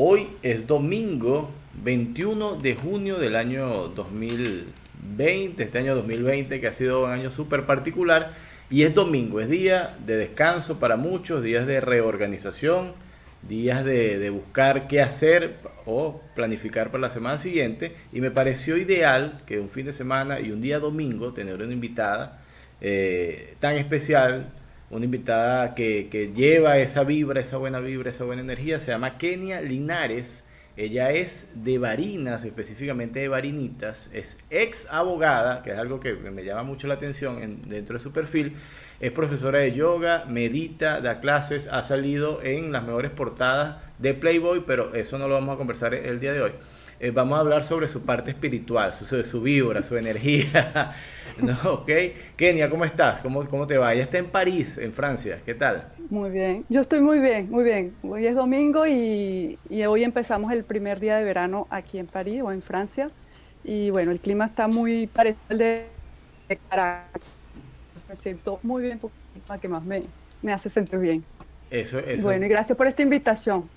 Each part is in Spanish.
Hoy es domingo 21 de junio del año 2020, este año 2020 que ha sido un año súper particular y es domingo, es día de descanso para muchos, días de reorganización, días de, buscar qué hacer o planificar para la semana siguiente y me pareció ideal que un fin de semana y un día domingo tener una invitada eh, tan especial una invitada que, lleva esa vibra, esa buena vibra, esa buena energía. Se llama Kenia Linares. Ella es de Varinas, específicamente de Varinitas. Es ex abogada, que es algo que me llama mucho la atención en, dentro de su perfil. Es profesora de yoga, medita, da clases, ha salido en las mejores portadas de Playboy, pero eso no lo vamos a conversar el día de hoy. Eh, vamos a hablar sobre su parte espiritual, su, su vibra, su energía. ¿No? ¿Ok? Kenia, ¿cómo estás? ¿Cómo, ¿Cómo te va? Ya está en París, en Francia. ¿Qué tal? Muy bien. Yo estoy muy bien, muy bien. Hoy es domingo y, y hoy empezamos el primer día de verano aquí en París o en Francia. Y bueno, el clima está muy parecido al de Caracas. Me siento muy bien porque es que más me, me hace sentir bien. Eso, eso. Bueno, y gracias por esta invitación.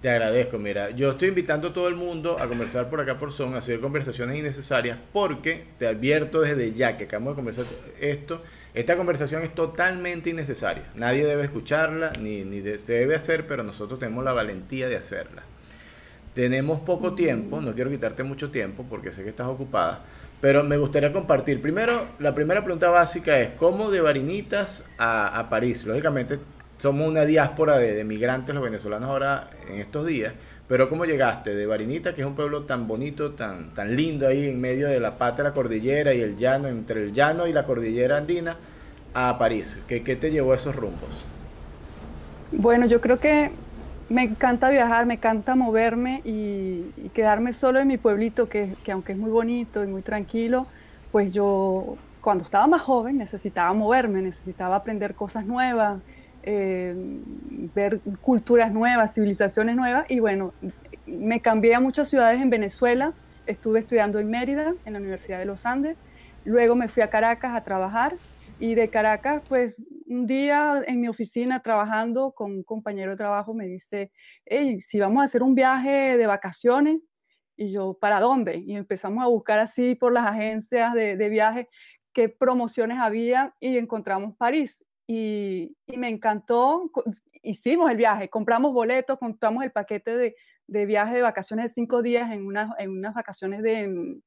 Te agradezco, mira, yo estoy invitando a todo el mundo a conversar por acá por Zoom, a hacer conversaciones innecesarias, porque te advierto desde ya que acabamos de conversar esto, esta conversación es totalmente innecesaria. Nadie debe escucharla, ni, ni de, se debe hacer, pero nosotros tenemos la valentía de hacerla. Tenemos poco tiempo, no quiero quitarte mucho tiempo porque sé que estás ocupada, pero me gustaría compartir. Primero, la primera pregunta básica es, ¿cómo de Varinitas a, a París? Lógicamente somos una diáspora de, migrantes los venezolanos ahora en estos días, pero ¿cómo llegaste de Barinita, que es un pueblo tan bonito, tan, tan lindo ahí en medio de la pata de la cordillera y el llano, entre el llano y la cordillera andina, a París? ¿Qué, qué te llevó a esos rumbos? Bueno, yo creo que me encanta viajar, me encanta moverme y, y quedarme solo en mi pueblito, que, que aunque es muy bonito y muy tranquilo, pues yo cuando estaba más joven necesitaba moverme, necesitaba aprender cosas nuevas, eh, ver culturas nuevas, civilizaciones nuevas. Y bueno, me cambié a muchas ciudades en Venezuela, estuve estudiando en Mérida, en la Universidad de los Andes, luego me fui a Caracas a trabajar. Y de Caracas pues un día en mi oficina trabajando con un compañero de trabajo me dice, hey, si vamos a hacer un viaje de vacaciones, y yo, ¿para dónde? Y empezamos a buscar así por las agencias de, de viaje qué promociones había. Y encontramos París y, y, me encantó. Hicimos el viaje, compramos boletos, compramos el paquete de, de viaje de vacaciones de cinco días en, una, en unas vacaciones de,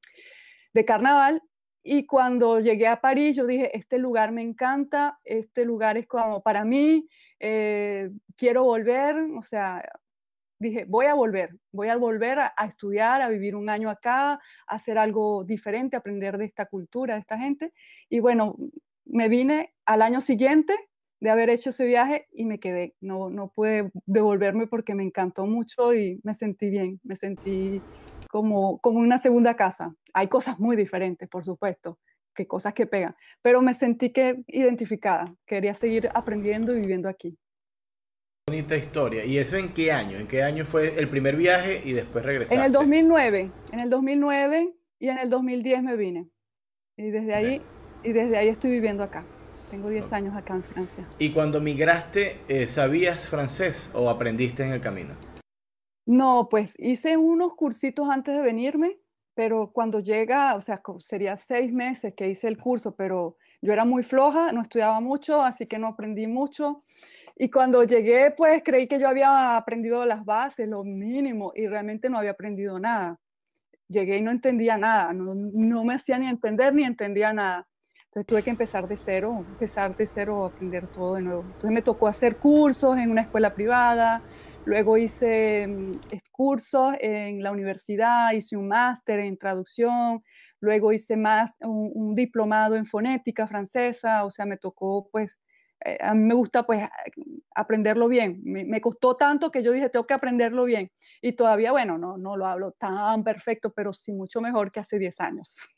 de carnaval. Y cuando llegué a París, yo dije, este lugar me encanta, este lugar es como para mí, eh, quiero volver, o sea, dije, voy a volver, voy a volver a, a, estudiar, a vivir un año acá, a hacer algo diferente, aprender de esta cultura, de esta gente. Y bueno, me vine al año siguiente de haber hecho ese viaje y me quedé. No, no pude devolverme porque me encantó mucho y me sentí bien, me sentí como, como una segunda casa. Hay cosas muy diferentes, por supuesto, que cosas que pegan, pero me sentí que identificada, quería seguir aprendiendo y viviendo aquí. Bonita historia. ¿Y eso en qué año? ¿En qué año fue el primer viaje y después regresaste? En el 2009, en el 2009 y en el 2010 me vine. Y desde ahí y desde ahí estoy viviendo acá. Tengo 10 años acá en Francia. ¿Y cuando migraste, eh, sabías francés o aprendiste en el camino? No, pues hice unos cursitos antes de venirme, pero cuando llega, o sea, sería seis meses que hice el curso, pero yo era muy floja, no estudiaba mucho, así que no aprendí mucho. Y cuando llegué, pues creí que yo había aprendido las bases, lo mínimo, y realmente no había aprendido nada. Llegué y no entendía nada, no, no me hacía ni entender ni entendía nada. Entonces tuve que empezar de cero, empezar de cero, aprender todo de nuevo. Entonces me tocó hacer cursos en una escuela privada, luego hice mm, cursos en la universidad, hice un máster en traducción, luego hice más un, un, diplomado en fonética francesa, o sea, me tocó pues, eh, a mí me gusta pues aprenderlo bien. Me, me, costó tanto que yo dije, tengo que aprenderlo bien. Y todavía, bueno, no, no lo hablo tan perfecto, pero sí mucho mejor que hace 10 años.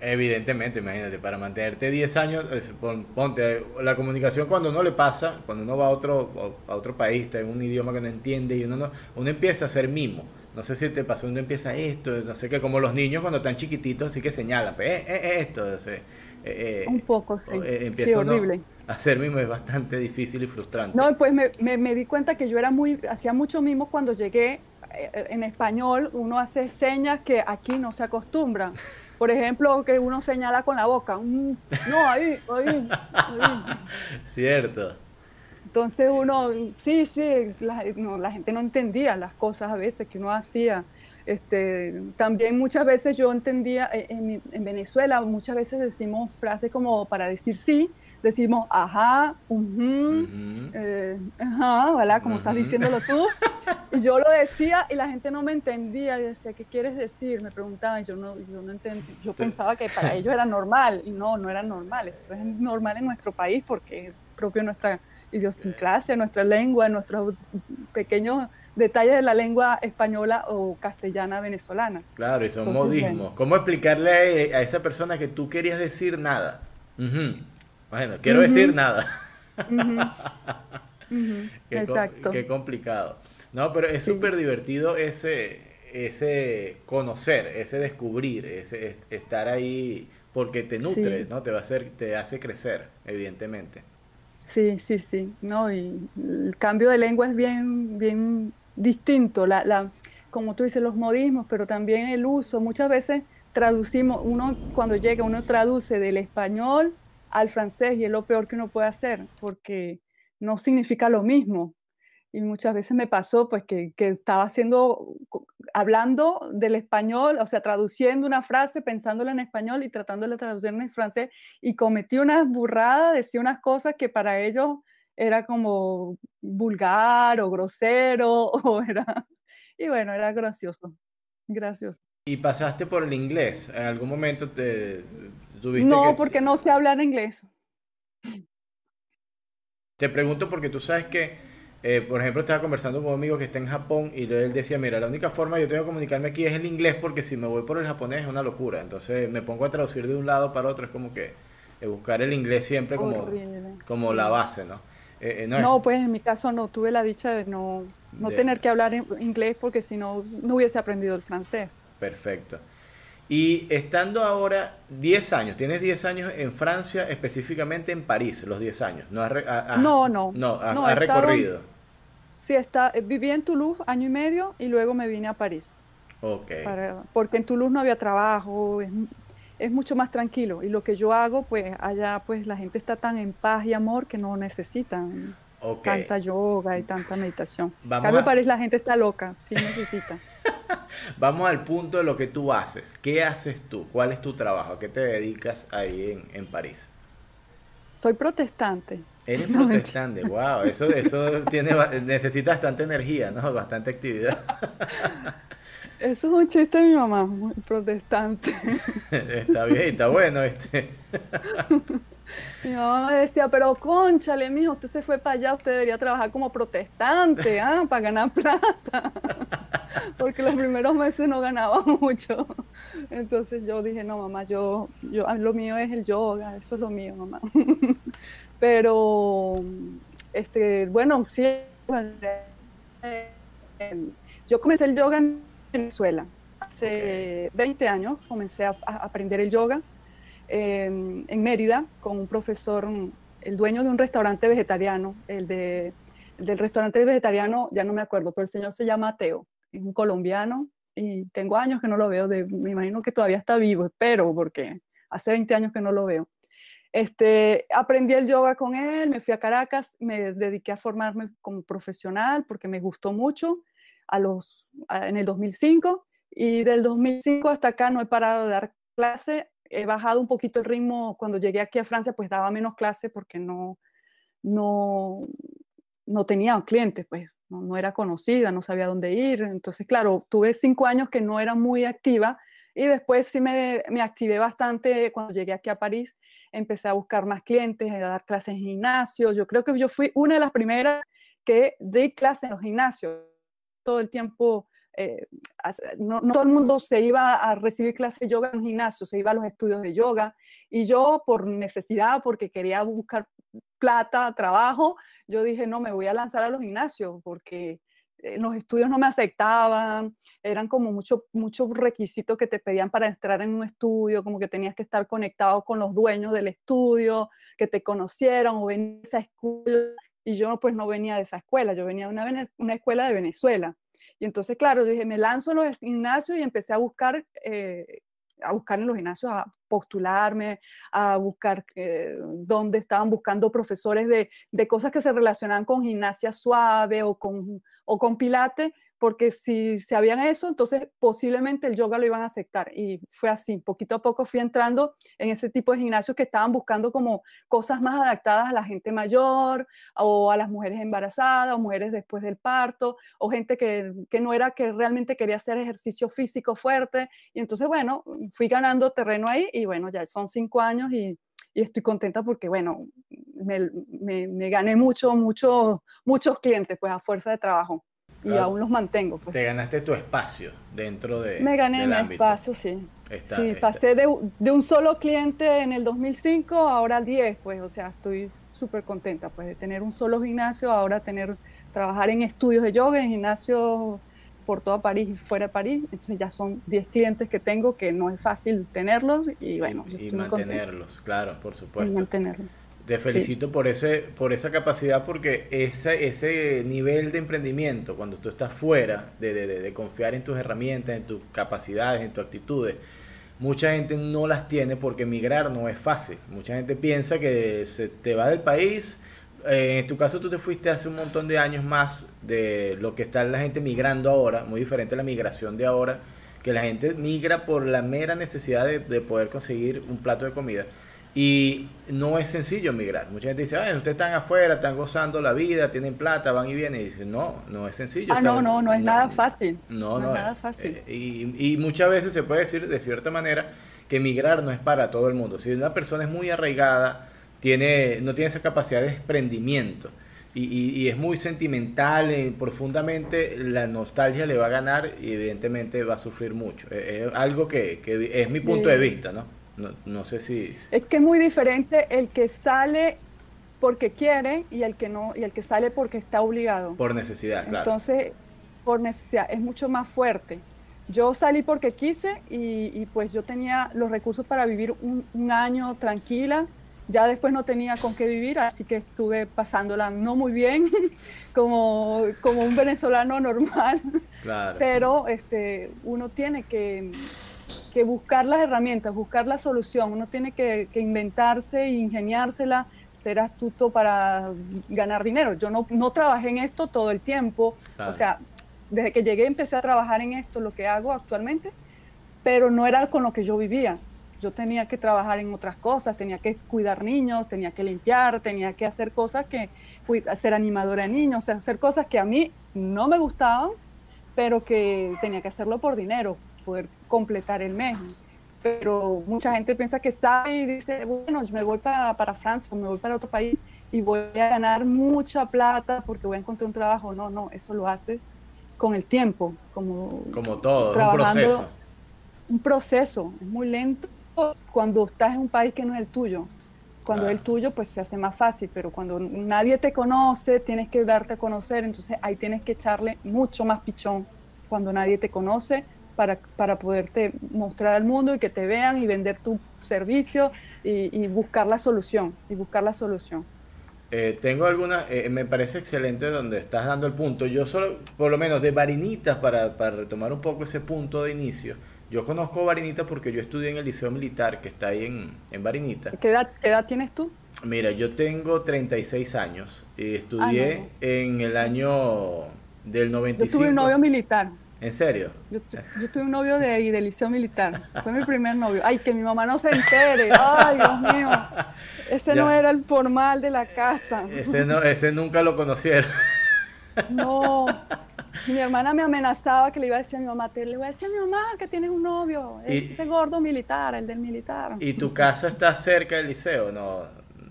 Evidentemente, imagínate, para mantenerte 10 años, ponte, la comunicación cuando no le pasa, cuando uno va a otro, a otro país, en un idioma que no entiende y uno no, uno empieza a hacer mimo. No sé si te pasó, uno empieza esto, no sé qué, como los niños cuando están chiquititos, así que señalan, pues, eh, eh, esto, eh, eh, un poco, sí. Eh, empieza sí, horrible. A hacer mimo es bastante difícil y frustrante. No, pues me, me, me, di cuenta que yo era muy, hacía mucho mimo cuando llegué eh, en español uno hace señas que aquí no se acostumbran. Por ejemplo, que uno señala con la boca. Mm, no, ahí, ahí, ahí. Cierto. Entonces uno, sí, sí, la, la, gente no entendía las cosas a veces que uno hacía. Este, también muchas veces yo entendía, eh, en, en Venezuela muchas veces decimos frases como para decir sí, decimos ajá, uh ajá, ¿verdad? Como estás diciéndolo tú. Y yo lo decía y la gente no me entendía. Y decía, ¿qué quieres decir? Me preguntaban yo no, yo no entendía. Yo pensaba que para ellos era normal y no, no era normal. Eso es normal en nuestro país porque es propio nuestra idiosincrasia, nuestra lengua, nuestros pequeños detalles de la lengua española o castellana venezolana. Claro, y son modismos. ¿Cómo explicarle a esa persona que tú querías decir nada? Bueno, quiero decir nada. Exacto. qué complicado. No, pero es súper divertido ese, ese conocer, ese descubrir, ese estar ahí porque te nutre, ¿no? Te va a hacer, te hace crecer, evidentemente. Sí, sí, sí. No, y el cambio de lengua es bien, bien distinto. La, la, como tú dices, los modismos, pero también el uso. Muchas veces traducimos, uno cuando llega, uno traduce del español al francés y es lo peor que uno puede hacer, porque no significa lo mismo. Y muchas veces me pasó pues que, estaba haciendo, hablando del español, o sea, traduciendo una frase, pensándola en español y tratándola de traducir en francés, y cometí unas burradas, decía unas cosas que para ellos era como vulgar o grosero, o era, y bueno, era gracioso, gracioso. ¿Y pasaste por el inglés? ¿En algún momento te tuviste No, porque no sé hablar inglés. Te pregunto porque tú sabes que, eh, por ejemplo, estaba conversando con un amigo que está en Japón y él decía, mira, la única forma que yo tengo que comunicarme aquí es el inglés porque si me voy por el japonés es una locura. Entonces me pongo a traducir de un lado para otro, es como que eh, buscar el inglés siempre como, como la base, ¿no? Eh, no, pues en mi caso no, tuve la dicha de no, no tener que hablar inglés porque si no, no hubiese aprendido el francés. Perfecto. Y estando ahora 10 años, tienes 10 años en Francia, específicamente en París, los 10 años. No, no, no. No, has recorrido. sí, está, eh, viví en Toulouse año y medio y luego me vine a París. Ok. porque en Toulouse no había trabajo, es, es, mucho más tranquilo. Y lo que yo hago, pues allá pues la gente está tan en paz y amor que no necesitan tanta yoga y tanta meditación. Vamos a... París la gente está loca, sí necesita. Vamos al punto de lo que tú haces. ¿Qué haces tú? ¿Cuál es tu trabajo? ¿A qué te dedicas ahí en, en París? Soy protestante. Eres protestante, wow, eso, eso tiene, necesita bastante energía, ¿no? Bastante actividad. Eso es un chiste de mi mamá, muy protestante. Está bien, está bueno este. Mi mamá me decía, pero conchale, mijo, usted se fue para allá, usted debería trabajar como protestante, ¿ah? Para ganar plata. Porque los primeros meses no ganaba mucho. Entonces yo dije, no, mamá, yo, yo, lo mío es el yoga, eso es lo mío, mamá. Pero, este, bueno, sí, yo comencé el yoga en Venezuela. Hace 20 años comencé a aprender el yoga en Mérida con un profesor, el dueño de un restaurante vegetariano, el, de, del restaurante vegetariano, ya no me acuerdo, pero el señor se llama Teo, es un colombiano y tengo años que no lo veo, de, me imagino que todavía está vivo, espero, porque hace 20 años que no lo veo. Este, aprendí el yoga con él, me fui a Caracas, me dediqué a formarme como profesional porque me gustó mucho a los, en el 2005 y del 2005 hasta acá no he parado de dar clase he bajado un poquito el ritmo. Cuando llegué aquí a Francia, pues daba menos clase porque no, no, no tenía clientes, pues no, no, era conocida, no sabía dónde ir. Entonces, claro, tuve cinco años que no era muy activa y después sí me, me activé bastante cuando llegué aquí a París. Empecé a buscar más clientes, a dar clases en gimnasios. Yo creo que yo fui una de las primeras que di clases en los gimnasios. Todo el tiempo eh, no, todo el mundo se iba a recibir clases de yoga en un gimnasio, se iba a los estudios de yoga. Y yo, por necesidad, porque quería buscar plata, trabajo, yo dije, no, me voy a lanzar a los gimnasios porque eh, los estudios no me aceptaban, eran como muchos mucho requisitos que te pedían para entrar en un estudio, como que tenías que estar conectado con los dueños del estudio, que te conocieran o venir a esa escuela. Y yo pues no venía de esa escuela, yo venía de una, una escuela de Venezuela Y entonces, claro, dije, me lanzo en los gimnasios y empecé a buscar, eh, a buscar en los gimnasios, a postularme, a buscar eh, dónde estaban buscando profesores de, de, cosas que se relacionaban con gimnasia suave o con, o con pilate, porque si se habían eso, entonces posiblemente el yoga lo iban a aceptar. Y fue así, poquito a poco fui entrando en ese tipo de gimnasios que estaban buscando como cosas más adaptadas a la gente mayor o a las mujeres embarazadas o mujeres después del parto o gente que, que no era que realmente quería hacer ejercicio físico fuerte. Y entonces, bueno, fui ganando terreno ahí y bueno, ya son cinco años y, y estoy contenta porque, bueno, me, me, me gané mucho, mucho, muchos clientes pues a fuerza de trabajo y aún los mantengo. Pues. Te ganaste tu espacio dentro de. Me gané mi espacio, sí. sí, pasé de, de, un solo cliente en el 2005 ahora 10, pues, o sea, estoy súper contenta, pues, de tener un solo gimnasio, ahora tener, trabajar en estudios de yoga, en gimnasios por toda París y fuera de París, entonces ya son 10 clientes que tengo que no es fácil tenerlos y bueno, y, mantenerlos, claro, por supuesto. Y mantenerlos. Te felicito por, ese, por esa capacidad porque ese, ese nivel de emprendimiento, cuando tú estás fuera de, de, de, confiar en tus herramientas, en tus capacidades, en tus actitudes, mucha gente no las tiene porque emigrar no es fácil. Mucha gente piensa que se te va del país. Eh, en tu caso tú te fuiste hace un montón de años más de lo que está la gente migrando ahora, muy diferente a la migración de ahora, que la gente migra por la mera necesidad de, de poder conseguir un plato de comida. Y no es sencillo migrar. Mucha gente dice, Ay, ustedes están afuera, están gozando la vida, tienen plata, van y vienen. Y dicen, no, no es sencillo. Ah, no, no, no es nada fácil. No, no, es nada fácil. Eh, y, y, muchas veces se puede decir de cierta manera que migrar no es para todo el mundo. Si una persona es muy arraigada, tiene, no tiene esa capacidad de desprendimiento y, y, es muy sentimental, y profundamente la nostalgia le va a ganar y evidentemente va a sufrir mucho. Es, algo que, que es mi punto de vista, ¿no? No, no sé si... Es que es muy diferente el que sale porque quiere y el que no y el que sale porque está obligado. Por necesidad, claro. Entonces, por necesidad es mucho más fuerte. Yo salí porque quise y, y pues yo tenía los recursos para vivir un, un, año tranquila. Ya después no tenía con qué vivir, así que estuve pasándola no muy bien, como, como un venezolano normal. Claro. Pero este, uno tiene que, que buscar las herramientas, buscar la solución. Uno tiene que, inventarse e ingeniársela, ser astuto para ganar dinero. Yo no, no trabajé en esto todo el tiempo. O sea, desde que llegué empecé a trabajar en esto, lo que hago actualmente, pero no era con lo que yo vivía. Yo tenía que trabajar en otras cosas, tenía que cuidar niños, tenía que limpiar, tenía que hacer cosas que, ser animadora de niños, hacer cosas que a mí no me gustaban, pero que tenía que hacerlo por dinero, poder completar el mes. Pero mucha gente piensa que sabe y dice, bueno, yo me voy para, para Francia o me voy para otro país y voy a ganar mucha plata porque voy a encontrar un trabajo. No, no, eso lo haces con el tiempo, como, como todo, un proceso. Un proceso, es muy lento cuando estás en un país que no es el tuyo. Cuando es el tuyo, pues se hace más fácil, pero cuando nadie te conoce, tienes que darte a conocer, entonces ahí tienes que echarle mucho más pichón. Cuando nadie te conoce, para, para poderte mostrar al mundo y que te vean y vender tu servicio y, buscar la solución, y buscar la solución. Eh, tengo alguna, eh, me parece excelente donde estás dando el punto. Yo solo, por lo menos de Varinitas, para, para retomar un poco ese punto de inicio, yo conozco Varinitas porque yo estudié en el Liceo Militar que está ahí en, en Varinitas. ¿Qué edad, ¿Qué edad tienes tú? Mira, yo tengo 36 años y estudié ah, en el año del 95. Yo tuve un novio militar. ¿En serio? Yo, yo tuve un novio de ahí, del liceo militar. Fue mi primer novio. Ay, que mi mamá no se entere. Ay, Dios mío. Ese no era el formal de la casa. Ese, no, ese nunca lo conocieron. No. Mi hermana me amenazaba que le iba a decir a mi mamá, te le voy a decir a mi mamá que tienes un novio, ese gordo militar, el del militar. ¿Y tu casa está cerca del liceo? No,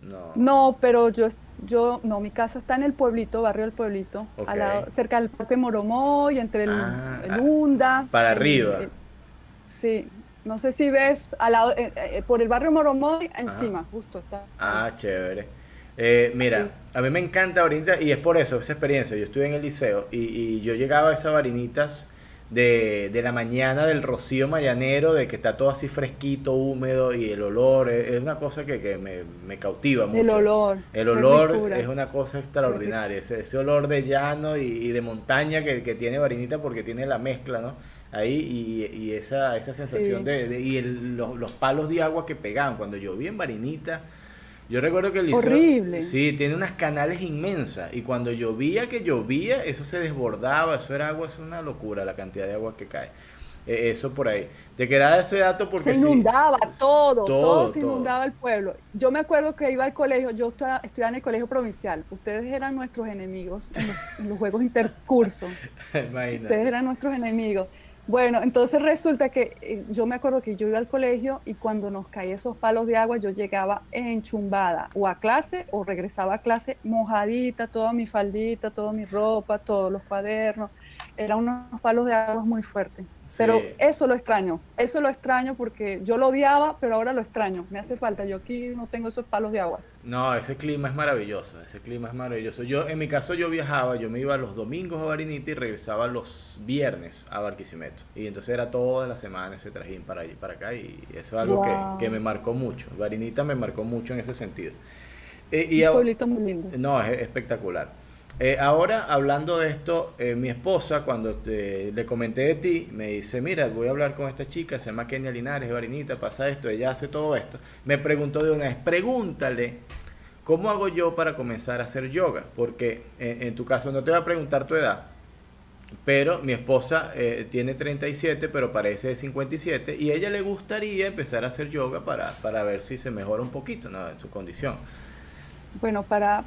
no. No, pero yo yo, no, mi casa está en el pueblito, barrio del pueblito, al lado, cerca del Parque Moromoy, entre el, ah, el Hunda. Para arriba. sí, no sé si ves al lado, eh, eh, por el barrio Moromoy, encima, justo está. Ah, chévere. Eh, mira, a mí me encanta Varinitas y es por eso, esa experiencia. Yo estuve en el liceo y, y yo llegaba a esas Varinitas de, de, la mañana del rocío mayanero, de que está todo así fresquito, húmedo y el olor es, una cosa que, que me, me, cautiva mucho. El olor. El olor es una cosa extraordinaria, ese, ese olor de llano y, de montaña que, que, tiene Varinita porque tiene la mezcla, ¿no? Ahí y, y esa, esa sensación de, y los, los, palos de agua que pegaban cuando llovía en Varinita yo recuerdo que el liceo... Horrible. Sí, tiene unas canales inmensas. Y cuando llovía, que llovía, eso se desbordaba. Eso era agua, es una locura la cantidad de agua que cae. E, eso por ahí. Te quedaba ese dato porque... Se inundaba todo, todo, se inundaba el pueblo. Yo me acuerdo que iba al colegio, yo estudiaba, en el colegio provincial. Ustedes eran nuestros enemigos en los, en los juegos intercursos. Ustedes eran nuestros enemigos. Bueno, entonces resulta que eh, yo me acuerdo que yo iba al colegio y cuando nos caían esos palos de agua yo llegaba enchumbada o a clase o regresaba a clase mojadita, toda mi faldita, toda mi ropa, todos los cuadernos. Eran unos palos de agua muy fuertes. Pero eso lo extraño, eso lo extraño porque yo lo odiaba, pero ahora lo extraño. Me hace falta, yo aquí no tengo esos palos de agua. No, ese clima es maravilloso, ese clima es maravilloso. Yo, en mi caso, yo viajaba, yo me iba los domingos a Barinita y regresaba los viernes a Barquisimeto. Y entonces era toda la semana ese trajín para allí, para acá, y eso es algo que, que, me marcó mucho. Barinita me marcó mucho en ese sentido. Eh, y Un pueblito muy lindo. No, es espectacular. Eh, ahora, hablando de esto, eh, mi esposa, cuando te, le comenté de ti, me dice, mira, voy a hablar con esta chica, se llama Kenia Linares, Barinita, pasa esto, ella hace todo esto. Me preguntó de una vez, pregúntale, ¿cómo hago yo para comenzar a hacer yoga? Porque eh, en tu caso no te voy a preguntar tu edad, pero mi esposa tiene 37, pero parece de 57, y ella le gustaría empezar a hacer yoga para, para ver si se mejora un poquito ¿no? en su condición. Bueno, para,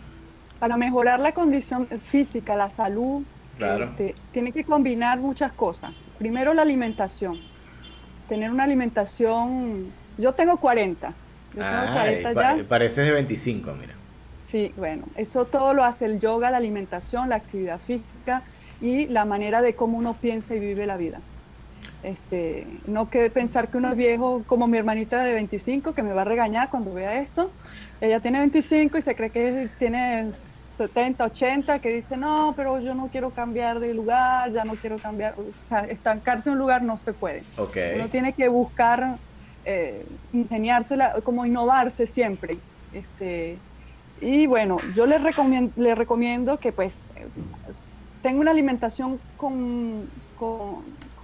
para mejorar la condición física, la salud, este, tiene que combinar muchas cosas. Primero la alimentación. Tener una alimentación. Yo tengo 40. Yo tengo 40 ya. Pareces de 25, mira. Sí, bueno, eso todo lo hace el yoga, la alimentación, la actividad física y la manera de cómo uno piensa y vive la vida. Este, no que pensar que uno es viejo como mi hermanita de 25 que me va a regañar cuando vea esto. Ella tiene 25 y se cree que tiene 70, 80, que dice, no, pero yo no quiero cambiar de lugar, ya no quiero cambiar, o sea, estancarse en un lugar no se puede. Okay. Uno tiene que buscar eh, ingeniársela, como innovarse siempre. Este, y bueno, yo le recomiendo, le recomiendo que pues tenga una alimentación con, con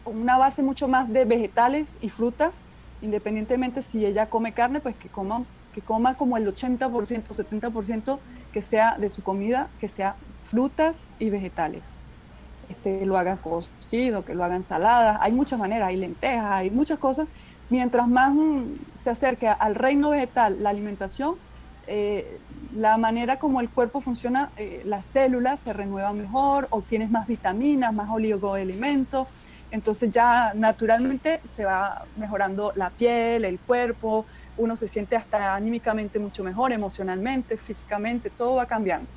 una base mucho más de vegetales y frutas, independientemente si ella come carne, pues que coma, que coma como el 80%, 70% que sea de su comida, que sea frutas y vegetales. Este, lo hagan cocido, que lo hagan ensalada, hay muchas maneras, hay lentejas, hay muchas cosas. Mientras más mm, se acerque al reino vegetal la alimentación, eh, la manera como el cuerpo funciona, eh, las células se renuevan mejor, obtienes más vitaminas, más oligoelementos, entonces ya naturalmente se va mejorando la piel, el cuerpo, uno se siente hasta anímicamente mucho mejor, emocionalmente, físicamente, todo va cambiando.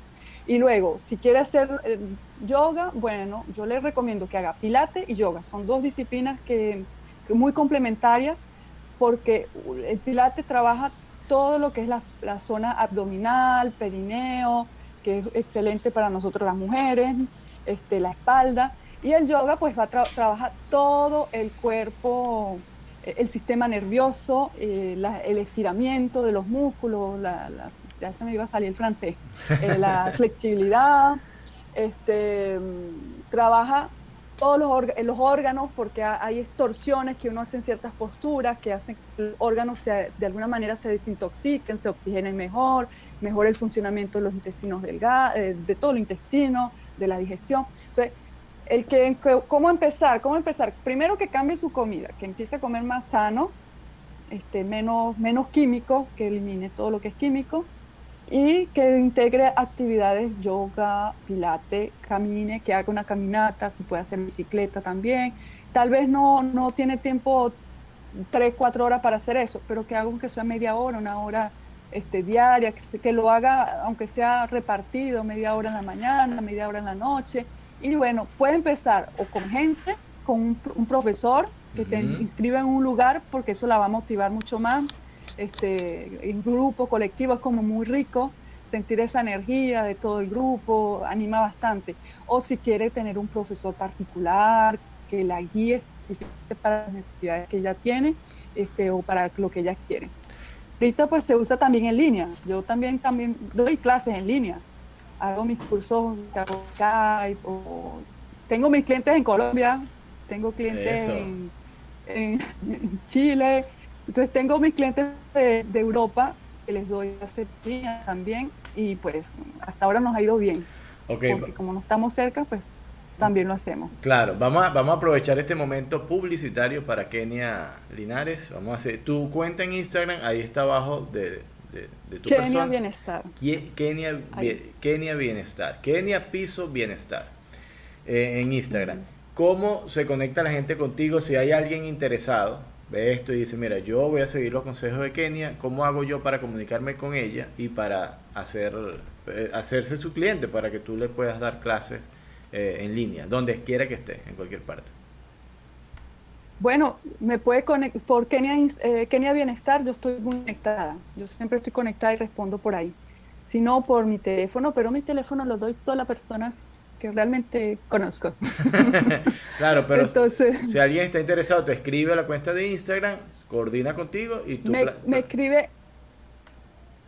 Y luego, si quiere hacer eh, yoga, bueno, yo le recomiendo que haga pilate y yoga. Son dos disciplinas que, muy complementarias porque el pilate trabaja todo lo que es la, la, zona abdominal, perineo, que es excelente para nosotros las mujeres, este, la espalda. Y el yoga pues va a trabajar todo el cuerpo, eh, el sistema nervioso, eh, el estiramiento de los músculos, ya se me iba a salir el francés, eh, la flexibilidad, este, trabaja todos los, los, órganos porque hay extorsiones que uno hace en ciertas posturas que hacen que los órganos de alguna manera se desintoxiquen, se oxigenen mejor, mejora el funcionamiento de los intestinos delgados, de todo el intestino, de la digestión. Entonces, el que, ¿Cómo empezar? ¿Cómo empezar? Primero que cambie su comida, que empiece a comer más sano, este, menos, menos químico, que elimine todo lo que es químico y que integre actividades yoga, pilate, camine, que haga una caminata, si puede hacer bicicleta también. Tal vez no, no tiene tiempo tres, cuatro horas para hacer eso, pero que haga aunque sea media hora, una hora este, diaria, que, que lo haga aunque sea repartido, media hora en la mañana, media hora en la noche y bueno, puede empezar o con gente, con un, profesor que se inscriba en un lugar, porque eso la va a motivar mucho más. Este, en grupo, colectivo, es como muy rico sentir esa energía de todo el grupo, anima bastante. O si quiere tener un profesor particular que la guíe específicamente para las necesidades que ella tiene este, o para lo que ella quiere. Ahorita pues se usa también en línea. Yo también, también doy clases en línea. Hago mis cursos hago Skype o tengo mis clientes en Colombia, tengo clientes en, Chile, entonces tengo mis clientes de, Europa que les doy línea también y pues hasta ahora nos ha ido bien. Porque como no estamos cerca, pues también lo hacemos. Claro, vamos a, vamos a aprovechar este momento publicitario para Kenia Linares. Vamos a hacer tu cuenta en Instagram, ahí está abajo de, de, tu Kenia Bienestar. Kenia, Kenia Bienestar. Kenia Piso Bienestar eh, en Instagram. ¿Cómo se conecta la gente contigo si hay alguien interesado? Ve esto y dice, mira, yo voy a seguir los consejos de Kenia, ¿cómo hago yo para comunicarme con ella y para hacer, eh, hacerse su cliente, para que tú le puedas dar clases eh, en línea, donde quiera que esté, en cualquier parte. Bueno, me puede conectar por Kenia, eh, Kenia Bienestar, yo estoy muy conectada. Yo siempre estoy conectada y respondo por ahí. Si no, por mi teléfono, pero mi teléfono lo doy a todas las personas que realmente conozco. claro, pero Entonces, si alguien está interesado, te escribe a la cuenta de Instagram, coordina contigo y tú... Me, me escribe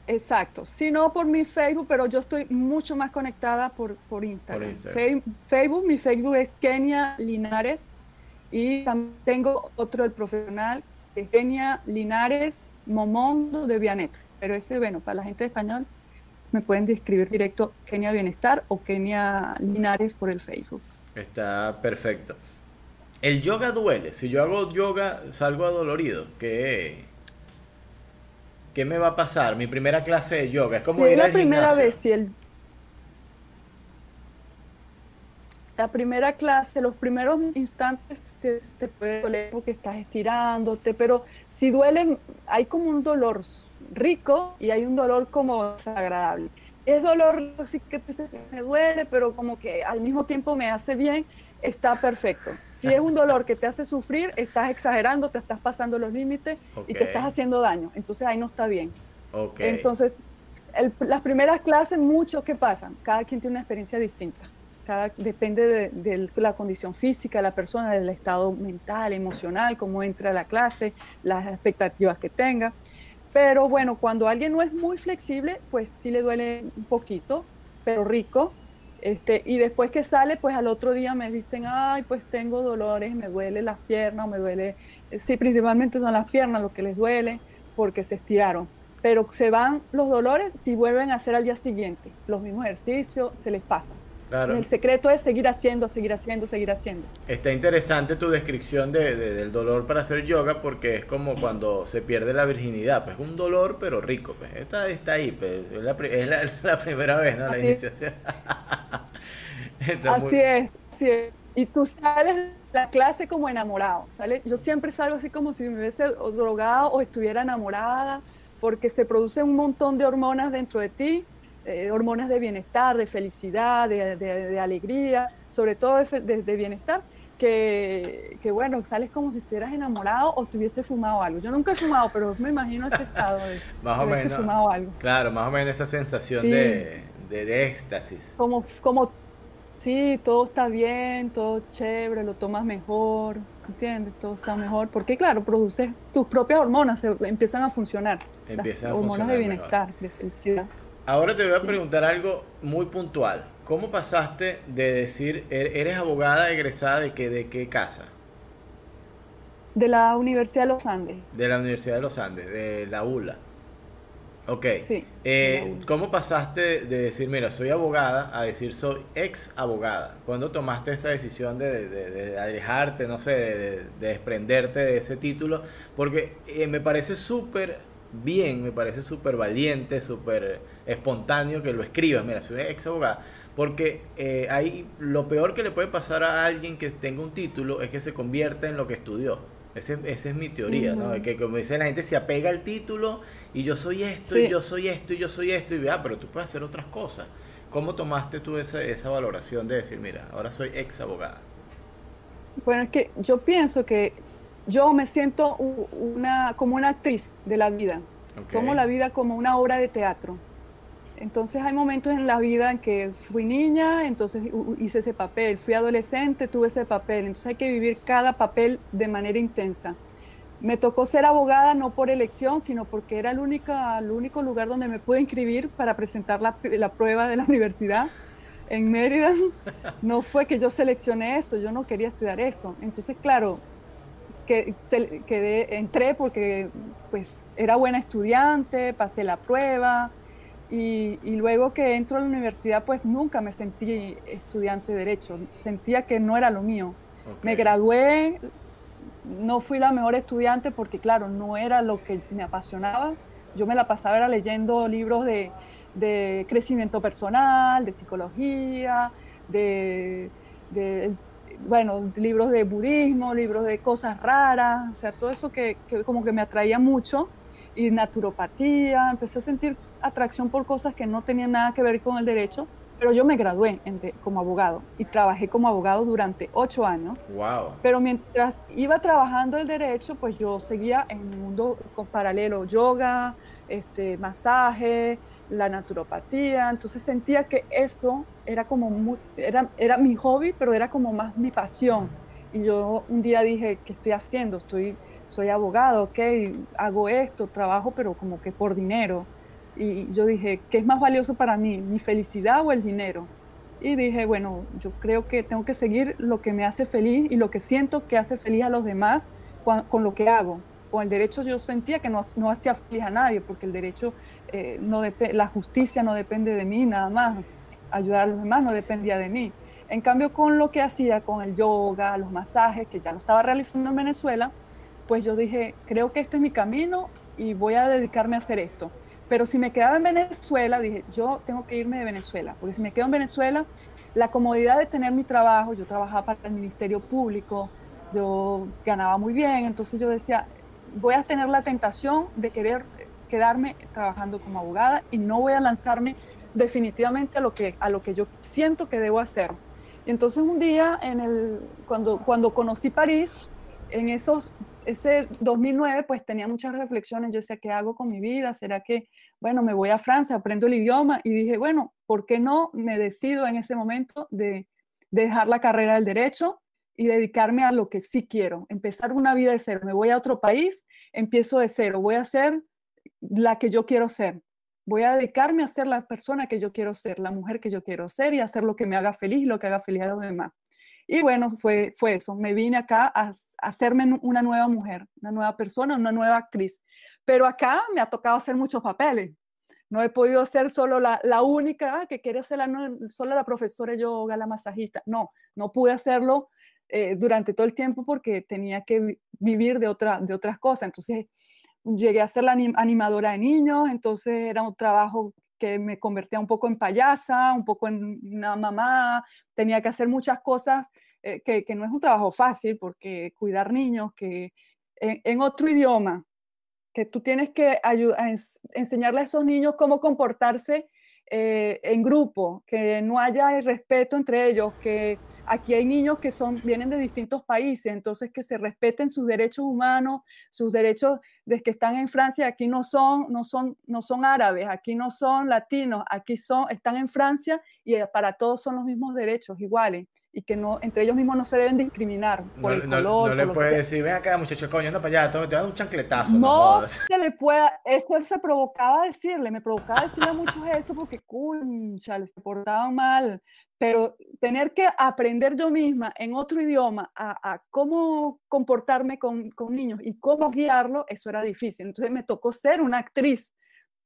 Exacto, si no por mi Facebook, pero yo estoy mucho más conectada por, por Instagram. Facebook, mi Facebook es Kenia Linares y también tengo otro, el profesional, es Kenia Linares Momondo de Vianet. Pero ese, bueno, para la gente de español me pueden describir directo Kenia Bienestar o Kenia Linares por el Facebook. Está perfecto. El yoga duele. Si yo hago yoga, salgo adolorido. ¿Qué, ¿Qué me va a pasar? Mi primera clase de yoga. Es como ir la primera vez, si el... La primera clase, los primeros instantes te, te puede doler porque estás estirándote, pero si duele, hay como un dolor rico y hay un dolor como desagradable. Es dolor, sí que me duele, pero como que al mismo tiempo me hace bien está perfecto. Si es un dolor que te hace sufrir, estás exagerando, te estás pasando los límites y te estás haciendo daño. Entonces ahí no está bien. Entonces, las primeras clases, mucho que pasan. Cada quien tiene una experiencia distinta. Depende de, la condición física de la persona, del estado mental, emocional, cómo entra a la clase, las expectativas que tenga. Pero bueno, cuando alguien no es muy flexible, pues sí le duele un poquito, pero rico este, y después que sale, pues al otro día me dicen, ay, pues tengo dolores, me duele las piernas, me duele, sí, principalmente son las piernas lo que les duele porque se estiraron. Pero se van los dolores si vuelven a hacer al día siguiente. Los mismos ejercicios se les pasa. El secreto es seguir haciendo, seguir haciendo, seguir haciendo. Está interesante tu descripción de, del dolor para hacer yoga porque es como cuando se pierde la virginidad, pues un dolor pero rico, pues está, está ahí, pues, es, la, primera vez, ¿no? La iniciación. así es, así es. Y tú sales de la clase como enamorado, ¿sale? Yo siempre salgo así como si me hubiese drogado o estuviera enamorada porque se produce un montón de hormonas dentro de ti eh, hormonas de bienestar, de felicidad, de, alegría, sobre todo de, bienestar, que, bueno, sales como si estuvieras enamorado o estuviese fumado algo. Yo nunca he fumado, pero me imagino ese estado de, más o menos, fumado algo. Claro, más o menos esa sensación de, de, éxtasis. Como, como, sí, todo está bien, todo chévere, lo tomas mejor, ¿entiendes? Todo está mejor, porque claro, produces tus propias hormonas, empiezan a funcionar. Empiezan las hormonas de bienestar, de felicidad. Ahora te voy a preguntar algo muy puntual. ¿Cómo pasaste de decir, er-, eres abogada egresada de qué, de qué casa? De la Universidad de los Andes. De la Universidad de los Andes, de la ULA. Ok. Sí. Eh, ¿Cómo pasaste de decir, mira, soy abogada, a decir, soy ex abogada? ¿Cuándo tomaste esa decisión de, alejarte, no sé, de, desprenderte de ese título? Porque eh, me parece súper bien, me parece súper valiente, súper espontáneo que lo escribas. Mira, soy ex abogada. Porque eh, ahí lo peor que le puede pasar a alguien que tenga un título es que se convierta en lo que estudió. esa es mi teoría, ¿no? Que como dice la gente, se apega al título y yo soy esto, y yo soy esto, y yo soy esto, y vea, pero tú puedes hacer otras cosas. ¿Cómo tomaste tú esa, esa valoración de decir, mira, ahora soy ex abogada? Bueno, es que yo pienso que yo me siento una, como una actriz de la vida. Tomo la vida como una obra de teatro. Entonces hay momentos en la vida en que fui niña, entonces hice ese papel, fui adolescente, tuve ese papel, entonces hay que vivir cada papel de manera intensa. Me tocó ser abogada no por elección, sino porque era el único, el único lugar donde me pude inscribir para presentar la, la prueba de la universidad en Mérida. No fue que yo seleccioné eso, yo no quería estudiar eso. Entonces, claro, que, quedé, entré porque pues era buena estudiante, pasé la prueba, y, luego que entro a la universidad, pues nunca me sentí estudiante de Derecho, sentía que no era lo mío. Me gradué, no fui la mejor estudiante porque, claro, no era lo que me apasionaba. Yo me la pasaba era leyendo libros de, de crecimiento personal, de psicología, de, de, bueno, libros de budismo, libros de cosas raras, o sea, todo eso que, que como que me atraía mucho y naturopatía, empecé a sentir atracción por cosas que no tenían nada que ver con el derecho, pero yo me gradué como abogado y trabajé como abogado durante ocho años. Wow. Pero mientras iba trabajando el derecho, pues yo seguía en un mundo paralelo, yoga, este, masaje, la naturopatía, entonces sentía que eso era como era, era mi hobby, pero era como más mi pasión. Y yo un día dije, ¿qué estoy haciendo? Estoy soy abogado, ok, hago esto, trabajo, pero como que por dinero. Y yo dije, ¿qué es más valioso para mí, mi felicidad o el dinero? Y dije, bueno, yo creo que tengo que seguir lo que me hace feliz y lo que siento que hace feliz a los demás con, lo que hago. Con el derecho yo sentía que no, no hacía feliz a nadie, porque el derecho, eh, no la justicia no depende de mí nada más. Ayudar a los demás no dependía de mí. En cambio, con lo que hacía, con el yoga, los masajes, que ya lo estaba realizando en Venezuela, pues yo dije, creo que este es mi camino y voy a dedicarme a hacer esto. Pero si me quedaba en Venezuela, dije, yo tengo que irme de Venezuela, porque si me quedo en Venezuela, la comodidad de tener mi trabajo, yo trabajaba para el Ministerio Público, yo ganaba muy bien, entonces yo decía, voy a tener la tentación de querer quedarme trabajando como abogada y no voy a lanzarme definitivamente a lo que, a lo que yo siento que debo hacer. Entonces un día, en el, cuando, cuando conocí París, en esos ese 2009 pues tenía muchas reflexiones, yo decía, ¿qué hago con mi vida? ¿Será que, bueno, me voy a Francia, aprendo el idioma? Y dije, bueno, ¿por qué no me decido en ese momento de, dejar la carrera del derecho y dedicarme a lo que sí quiero, empezar una vida de cero? Me voy a otro país, empiezo de cero, voy a ser la que yo quiero ser. Voy a dedicarme a ser la persona que yo quiero ser, la mujer que yo quiero ser y hacer lo que me haga feliz y lo que haga feliz a los demás. Y bueno, fue, fue eso. Me vine acá a, hacerme una nueva mujer, una nueva persona, una nueva actriz. Pero acá me ha tocado hacer muchos papeles. No he podido ser solo la, la única que quiere ser la, solo la profesora yoga, la masajista. No, no pude hacerlo eh, durante todo el tiempo porque tenía que vivir de, otra, de otras cosas. Entonces llegué a ser la animadora de niños, entonces era un trabajo me convertía un poco en payasa, un poco en una mamá, tenía que hacer muchas cosas, eh, que, no es un trabajo fácil, porque cuidar niños que en, otro idioma, que tú tienes que ayudar, enseñarle a esos niños cómo comportarse eh, en grupo, que no haya respeto entre ellos, que aquí hay niños que son, vienen de distintos países, entonces que se respeten sus derechos humanos, sus derechos de que están en Francia, aquí no son, no son, no son árabes, aquí no son latinos, aquí son, están en Francia y eh, para todos son los mismos derechos iguales y que no, entre ellos mismos no se deben discriminar por el color. No, le puedes decir, ven acá muchacho, coño, anda para allá, te, dan un chancletazo. No, se le pueda, eso se provocaba decirle, me provocaba decirle a muchos eso porque, chale, se portaban mal, pero tener que aprender yo misma en otro idioma a, cómo comportarme con, con, niños y cómo guiarlo, eso era difícil. Entonces me tocó ser una actriz,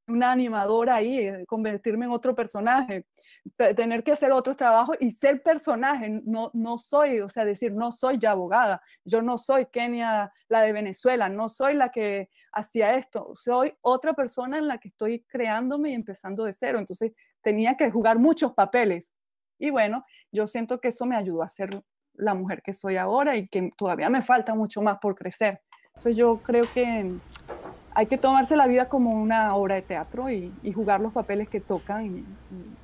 una animadora ahí, eh, convertirme en otro personaje, tener que hacer otros trabajos y ser personaje. No, no soy, o sea, decir, no soy ya abogada, yo no soy Kenia, la de Venezuela, no soy la que hacía esto, soy otra persona en la que estoy creándome y empezando de cero. Entonces tenía que jugar muchos papeles y bueno, yo siento que eso me ayudó a ser la mujer que soy ahora y que todavía me falta mucho más por crecer. Entonces yo creo que hay que tomarse la vida como una obra de teatro y, jugar los papeles que tocan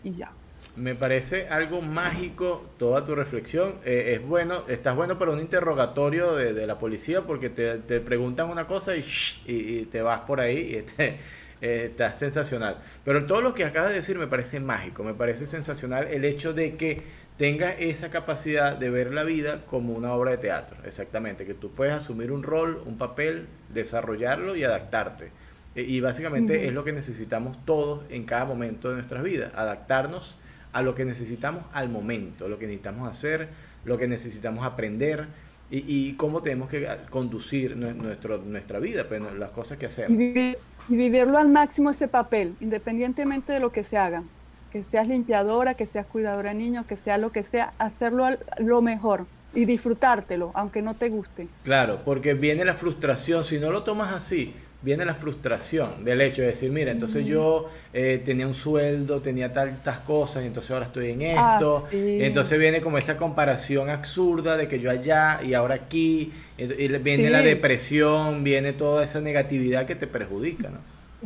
y, ya. Me parece algo mágico toda tu reflexión. Eh, es bueno, estás bueno para un interrogatorio de, la policía porque te, preguntan una cosa y, y, te vas por ahí. Este, Eh, está sensacional. Pero todo lo que acabas de decir me parece mágico, me parece sensacional el hecho de que tenga esa capacidad de ver la vida como una obra de teatro, exactamente, que tú puedes asumir un rol, un papel, desarrollarlo y adaptarte. E, y básicamente es lo que necesitamos todos en cada momento de nuestras vidas, adaptarnos a lo que necesitamos al momento, lo que necesitamos hacer, lo que necesitamos aprender y, cómo tenemos que conducir nuestro, nuestra vida, pues, las cosas que hacemos. Y, vivirlo al máximo ese papel, independientemente de lo que se haga. Que seas limpiadora, que seas cuidadora de niños, que sea lo que sea, hacerlo lo mejor y disfrutártelo, aunque no te guste. Claro, porque viene la frustración, si no lo tomas así, viene la frustración del hecho de decir, mira, entonces yo eh, tenía un sueldo, tenía tantas cosas, y entonces ahora estoy en ah, esto. Entonces viene como esa comparación absurda de que yo allá y ahora aquí. Y viene la depresión, viene toda esa negatividad que te perjudica, ¿no?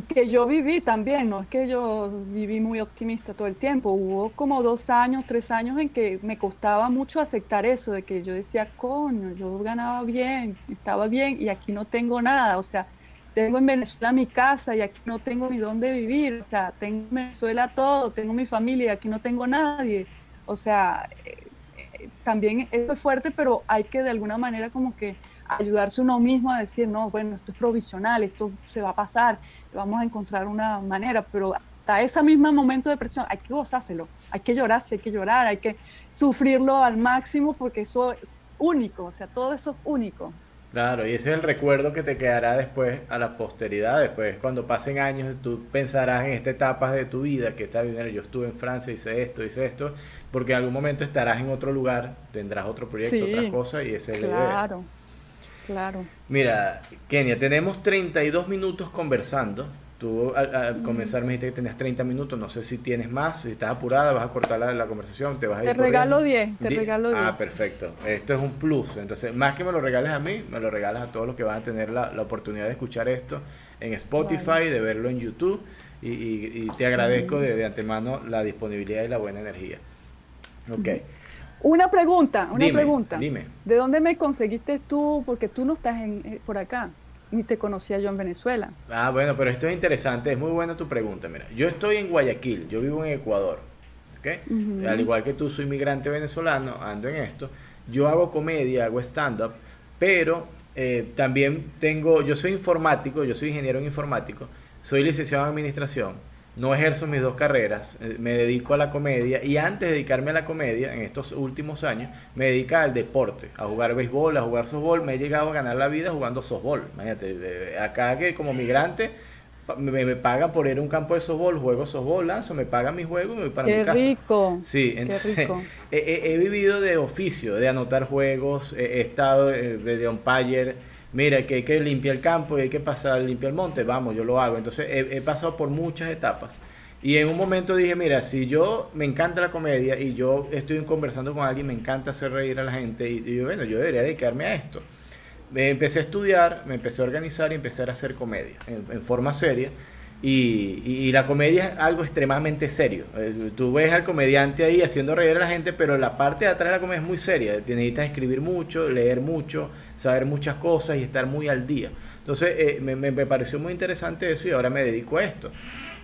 Que yo viví también, no es que yo viví muy optimista todo el tiempo. Hubo como dos años, tres años en que me costaba mucho aceptar eso, de que yo decía, coño, yo ganaba bien, estaba bien y aquí no tengo nada. O sea, tengo en Venezuela mi casa y aquí no tengo ni dónde vivir, o sea, tengo en Venezuela todo, tengo mi familia y aquí no tengo nadie. O sea, eh, eh, también esto es fuerte, pero hay que de alguna manera como que ayudarse uno mismo a decir, no, bueno, esto es provisional, esto se va a pasar, vamos a encontrar una manera, pero hasta ese mismo momento de presión hay que gozárselo, hay que llorar, hay que llorar, hay que sufrirlo al máximo porque eso es único, o sea, todo eso es único. Claro, y ese es el recuerdo que te quedará después a la posteridad. Después, cuando pasen años, tú pensarás en esta etapa de tu vida que está bien. Yo estuve en Francia, hice esto, hice esto, porque en algún momento estarás en otro lugar, tendrás otro proyecto, otra cosa, y ese es el Claro, claro. Mira, Kenia, tenemos 32 minutos conversando. Tú al, comenzar me dijiste que tenías 30 minutos, no sé si tienes más, si estás apurada, vas a cortar la, conversación, te vas a ir. Te regalo 10, te regalo 10. Ah, perfecto. Esto es un plus. Entonces, más que me lo regales a mí, me lo regalas a todos los que van a tener la, oportunidad de escuchar esto en Spotify, de verlo en YouTube. Y, te agradezco de, antemano la disponibilidad y la buena energía. Ok. Una pregunta, una pregunta. Dime. ¿De dónde me conseguiste tú? Porque tú no estás en, eh, por acá ni te conocía yo en Venezuela. Ah, bueno, pero esto es interesante, es muy buena tu pregunta. Mira, yo estoy en Guayaquil, yo vivo en Ecuador, ¿ok? Al igual que tú, soy migrante venezolano, ando en esto. Yo hago comedia, hago stand-up, pero eh, también tengo, yo soy informático, yo soy ingeniero en informático, soy licenciado en administración no ejerzo mis dos carreras, eh, me dedico a la comedia y antes de dedicarme a la comedia, en estos últimos años, me dedico al deporte, a jugar béisbol, a jugar softball, me he llegado a ganar la vida jugando softball. Imagínate, acá que como migrante me, pagan por ir a un campo de softball, juego softball, lanzo, me pagan mi juego y me voy para mi casa. rico! Sí, entonces He, vivido de oficio, de anotar juegos, he, estado eh, de umpire, mira, que hay que limpiar el campo y hay que pasar, limpiar el monte, vamos, yo lo hago. Entonces he, pasado por muchas etapas. Y en un momento dije, mira, si yo me encanta la comedia y yo estoy conversando con alguien, me encanta hacer reír a la gente, y, yo, bueno, yo debería dedicarme a esto. Me empecé a estudiar, me empecé a organizar y empecé a hacer comedia en forma seria. Y, la comedia es algo extremadamente serio. Eh, tú ves al comediante ahí haciendo reír a la gente, pero la parte de atrás de la comedia es muy seria. Necesitas escribir mucho, leer mucho, saber muchas cosas y estar muy al día. Entonces eh, me, pareció muy interesante eso y ahora me dedico a esto.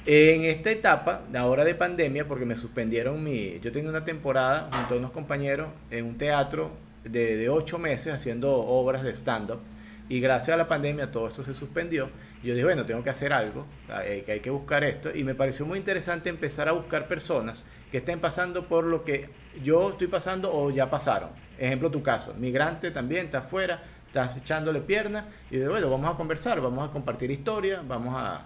En esta etapa, ahora de pandemia, porque me suspendieron mi... Yo tenía una temporada junto a unos compañeros en un teatro de ocho meses haciendo obras de stand-up y gracias a la pandemia todo esto se suspendió. Y yo dije, bueno, tengo que hacer algo, que hay que buscar esto. Y me pareció muy interesante empezar a buscar personas que estén pasando por lo que yo estoy pasando o ya pasaron. Ejemplo, tu caso, migrante también, estás afuera, estás echándole piernas. Y yo bueno, vamos a conversar, vamos a compartir historia, vamos a,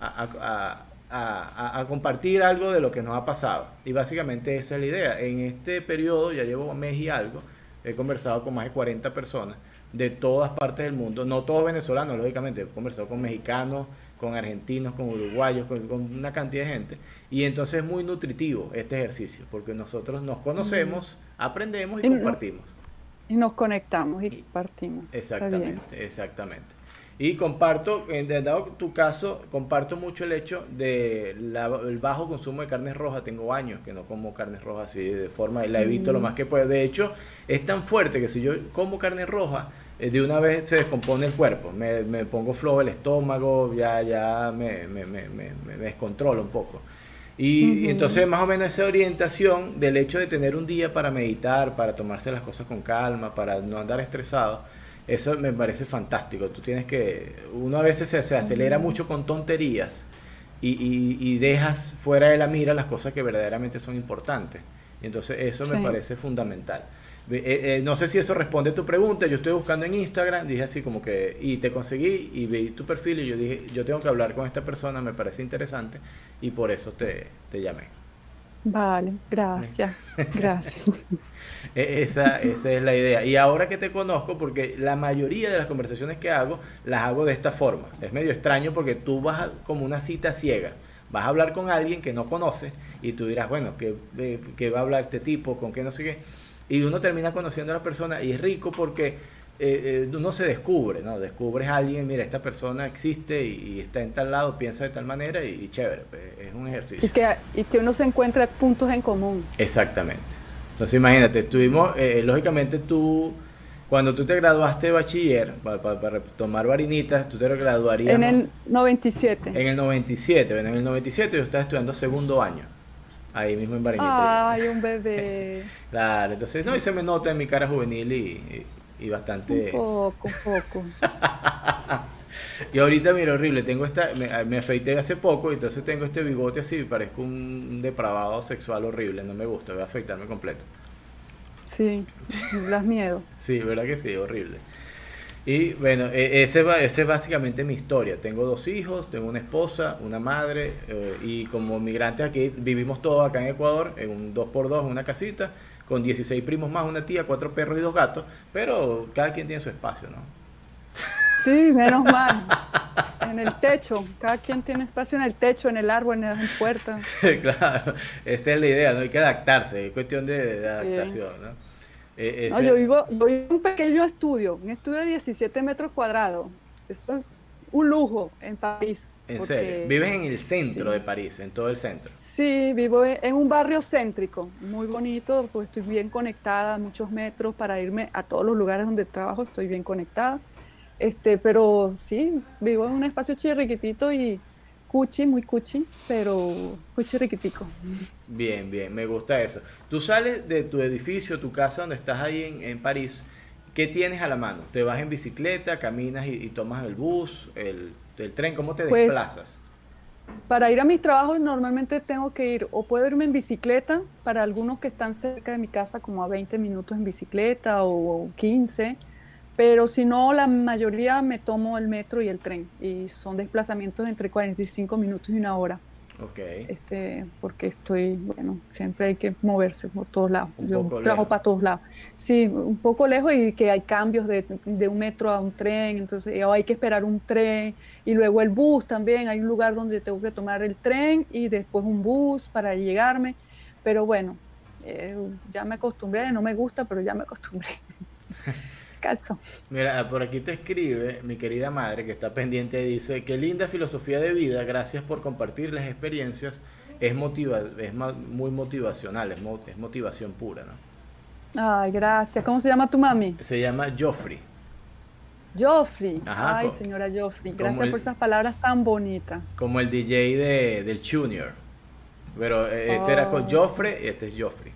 a, a, compartir algo de lo que nos ha pasado. Y básicamente esa es la idea. En este periodo, ya llevo un mes y algo, he conversado con más de 40 personas de todas partes del mundo, no todos venezolanos, lógicamente, he conversado con mexicanos, con argentinos, con uruguayos, con, una cantidad de gente. Y entonces es muy nutritivo este ejercicio, porque nosotros nos conocemos, aprendemos y, compartimos. Y nos conectamos y, compartimos. Exactamente, exactamente. Y comparto, dado tu caso, comparto mucho el hecho de el bajo consumo de carnes rojas. Tengo años que no como carnes rojas así de forma, y la evito lo mm. más que puedo. De hecho, es tan fuerte que si yo como carne roja, eh, de una vez se descompone el cuerpo. Me, me pongo flojo el estómago, ya, ya me, me, me, me descontrolo un poco. Y, entonces más o menos esa orientación del hecho de tener un día para meditar, para tomarse las cosas con calma, para no andar estresado, eso me parece fantástico. Tú tienes que, uno a veces se, acelera mucho con tonterías y, y, dejas fuera de la mira las cosas que verdaderamente son importantes. Y entonces eso me parece fundamental. Eh, eh, no sé si eso responde a tu pregunta. Yo estoy buscando en Instagram, dije así como que, y te conseguí y vi tu perfil y yo dije, yo tengo que hablar con esta persona, me parece interesante y por eso te, te llamé. Vale, gracias, gracias. E, esa, esa es la idea. Y ahora que te conozco, porque la mayoría de las conversaciones que hago, las hago de esta forma. Es medio extraño porque tú vas como una cita ciega. Vas a hablar con alguien que no conoces y tú dirás, bueno, ¿qué, qué va a hablar este tipo? ¿Con qué no sé qué? y uno termina conociendo a la persona y es rico porque eh, eh, uno se descubre, ¿no? Descubres a alguien, mira, esta persona existe y, está en tal lado, piensa de tal manera y, chévere, pues, es un ejercicio. Y que, y que uno se encuentra puntos en común. Exactamente. Entonces imagínate, estuvimos, eh, lógicamente tú, cuando tú te graduaste de bachiller, para, para, tomar varinitas, tú te graduarías... En el 97. En el 97, en el 97 yo estaba estudiando segundo año ahí mismo en Barinita. Ay, un bebé. claro, entonces, no, y se me nota en mi cara juvenil y, y, bastante... Un poco, un poco. y ahorita, mira, horrible, tengo esta, me, me, afeité hace poco, entonces tengo este bigote así, parezco un depravado sexual horrible, no me gusta, voy a afeitarme completo. Sí, das miedo. sí, verdad que sí, horrible. Y bueno, e, ese, ese es básicamente mi historia. Tengo dos hijos, tengo una esposa, una madre eh, y como migrantes aquí vivimos todos acá en Ecuador en un 2x2 en una casita con 16 primos más, una tía, cuatro perros y dos gatos, pero cada quien tiene su espacio, ¿no? Sí, menos mal. En el techo, cada quien tiene espacio en el techo, en el árbol, en la puerta. claro, esa es la idea, no hay que adaptarse, es cuestión de, adaptación, ¿no? Eh, no, yo vivo, en un pequeño estudio, un estudio de 17 metros cuadrados. Esto es un lujo en París. ¿En serio? ¿Vives en el centro de París, en todo el centro? Sí, vivo en un barrio céntrico, muy bonito, pues estoy bien conectada, muchos metros para irme a todos los lugares donde trabajo, estoy bien conectada. Este, pero sí, vivo en un espacio chirriquitito y cuchi, muy cuchi, pero cuchi riquitico. Bien, bien, me gusta eso. Tú sales de tu edificio, tu casa donde estás ahí en, París, ¿qué tienes a la mano? ¿Te vas en bicicleta, caminas y, tomas el bus, el, tren? ¿Cómo te pues, desplazas? Para ir a mis trabajos normalmente tengo que ir o puedo irme en bicicleta, para algunos que están cerca de mi casa como a 20 minutos en bicicleta o 15 pero si no, la mayoría me tomo el metro y el tren y son desplazamientos entre 45 minutos y una hora. Ok. Este, porque estoy, bueno, siempre hay que moverse por todos lados. Yo trabajo para todos lados. Sí, un poco lejos y que hay cambios de, de, un metro a un tren, entonces hay que esperar un tren y luego el bus también. Hay un lugar donde tengo que tomar el tren y después un bus para llegarme. Pero bueno, eh, ya me acostumbré, no me gusta, pero ya me acostumbré. Calzo. Mira, por aquí te escribe mi querida madre que está pendiente y dice, qué linda filosofía de vida, gracias por compartir las experiencias, es, motiva es muy motivacional, es, motivación pura, ¿no? Ay, gracias. ¿Cómo se llama tu mami? Se llama Joffrey. Joffrey. Ay, señora Joffrey. Gracias por esas palabras tan bonitas. Como el DJ de, del Junior. Pero eh, este era con oh. Joffrey y este es Joffrey.